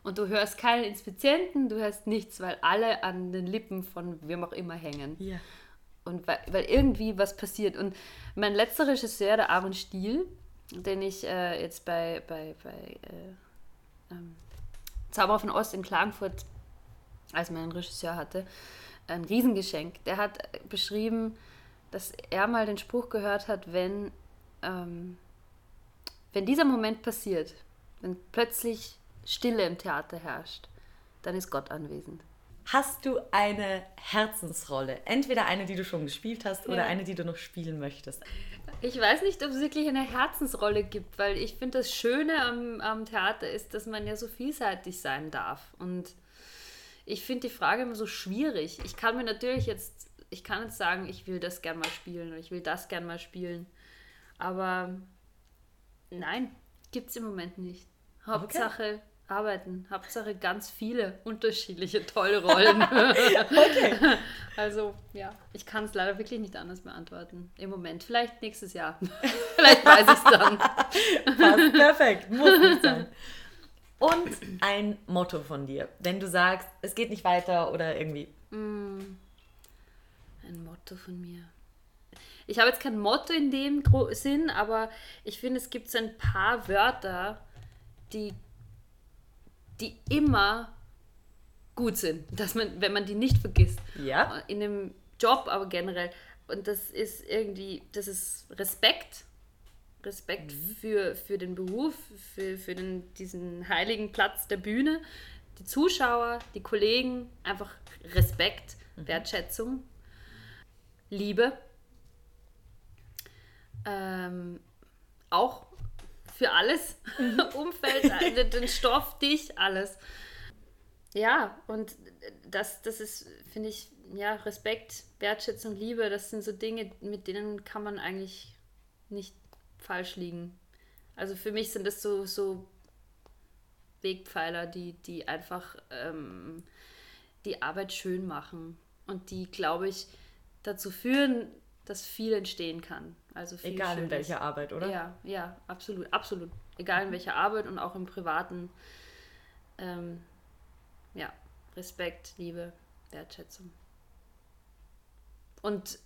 Und du hörst keinen Inspizienten, du hörst nichts, weil alle an den Lippen von wem auch immer hängen. Ja und weil, weil irgendwie was passiert. Und mein letzter Regisseur, der Aaron Stiel, den ich äh, jetzt bei, bei, bei äh, ähm, Zauberer von Ost in Klagenfurt als meinen Regisseur hatte, ein Riesengeschenk. Der hat beschrieben, dass er mal den Spruch gehört hat, wenn, ähm, wenn dieser Moment passiert, wenn plötzlich Stille im Theater herrscht, dann ist Gott anwesend. Hast du eine Herzensrolle? Entweder eine, die du schon gespielt hast, oder ja. eine, die du noch spielen möchtest? Ich weiß nicht, ob es wirklich eine Herzensrolle gibt, weil ich finde, das Schöne am, am Theater ist, dass man ja so vielseitig sein darf. Und ich finde die Frage immer so schwierig. Ich kann mir natürlich jetzt, ich kann jetzt sagen, ich will das gern mal spielen oder ich will das gern mal spielen. Aber nein, gibt es im Moment nicht. Hauptsache, okay arbeiten. Hauptsache ganz viele unterschiedliche tolle Rollen. okay. Also ja, ich kann es leider wirklich nicht anders beantworten. Im Moment. Vielleicht nächstes Jahr. Vielleicht weiß ich es dann. Passt perfekt. Muss nicht sein. Und ein Motto von dir. Wenn du sagst, es geht nicht weiter oder irgendwie. Mm. Ein Motto von mir. Ich habe jetzt kein Motto in dem Sinn, aber ich finde, es gibt so ein paar Wörter, die die immer gut sind, dass man, wenn man die nicht vergisst. Ja. In dem Job, aber generell. Und das ist irgendwie, das ist Respekt. Respekt mhm. für, für den Beruf, für, für den, diesen heiligen Platz der Bühne. Die Zuschauer, die Kollegen, einfach Respekt, mhm. Wertschätzung, Liebe. Ähm, auch für alles. Mhm. Umfeld, also den Stoff, dich, alles. Ja, und das, das ist, finde ich, ja, Respekt, Wertschätzung, Liebe, das sind so Dinge, mit denen kann man eigentlich nicht falsch liegen. Also für mich sind das so, so Wegpfeiler, die, die einfach ähm, die Arbeit schön machen und die, glaube ich, dazu führen, dass viel entstehen kann. Also Egal Schönes. in welcher Arbeit, oder? Ja, ja, absolut, absolut. Egal in welcher Arbeit und auch im Privaten. Ähm, ja, Respekt, Liebe, Wertschätzung. Und,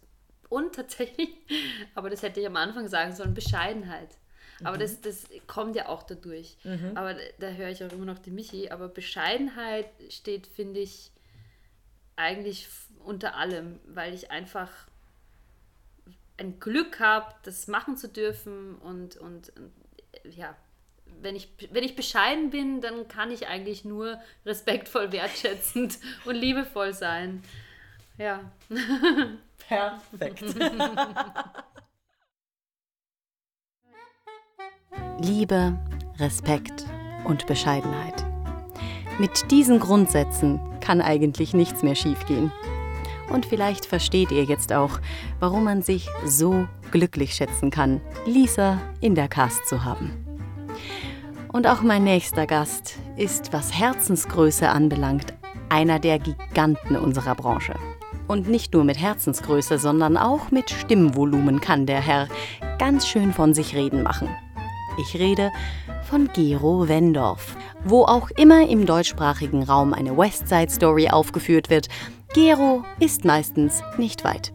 und tatsächlich, aber das hätte ich am Anfang sagen sollen, Bescheidenheit. Aber mhm. das, das kommt ja auch dadurch. Mhm. Aber da, da höre ich auch immer noch die Michi. Aber Bescheidenheit steht, finde ich, eigentlich unter allem, weil ich einfach ein Glück habe, das machen zu dürfen und, und, ja, wenn ich, wenn ich bescheiden bin, dann kann ich eigentlich nur respektvoll, wertschätzend und liebevoll sein. Ja. Perfekt. Liebe, Respekt und Bescheidenheit. Mit diesen Grundsätzen kann eigentlich nichts mehr schiefgehen. Und vielleicht versteht ihr jetzt auch, warum man sich so glücklich schätzen kann, Lisa in der Cast zu haben. Und auch mein nächster Gast ist, was Herzensgröße anbelangt, einer der Giganten unserer Branche. Und nicht nur mit Herzensgröße, sondern auch mit Stimmvolumen kann der Herr ganz schön von sich reden machen. Ich rede von Gero Wendorf. Wo auch immer im deutschsprachigen Raum eine Westside Story aufgeführt wird, Gero ist meistens nicht weit.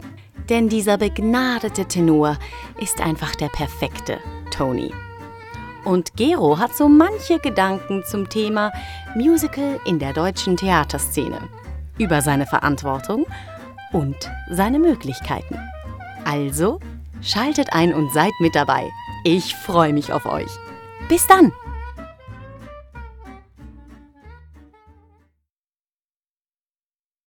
Denn dieser begnadete Tenor ist einfach der perfekte Tony. Und Gero hat so manche Gedanken zum Thema Musical in der deutschen Theaterszene, über seine Verantwortung und seine Möglichkeiten. Also schaltet ein und seid mit dabei. Ich freue mich auf euch. Bis dann!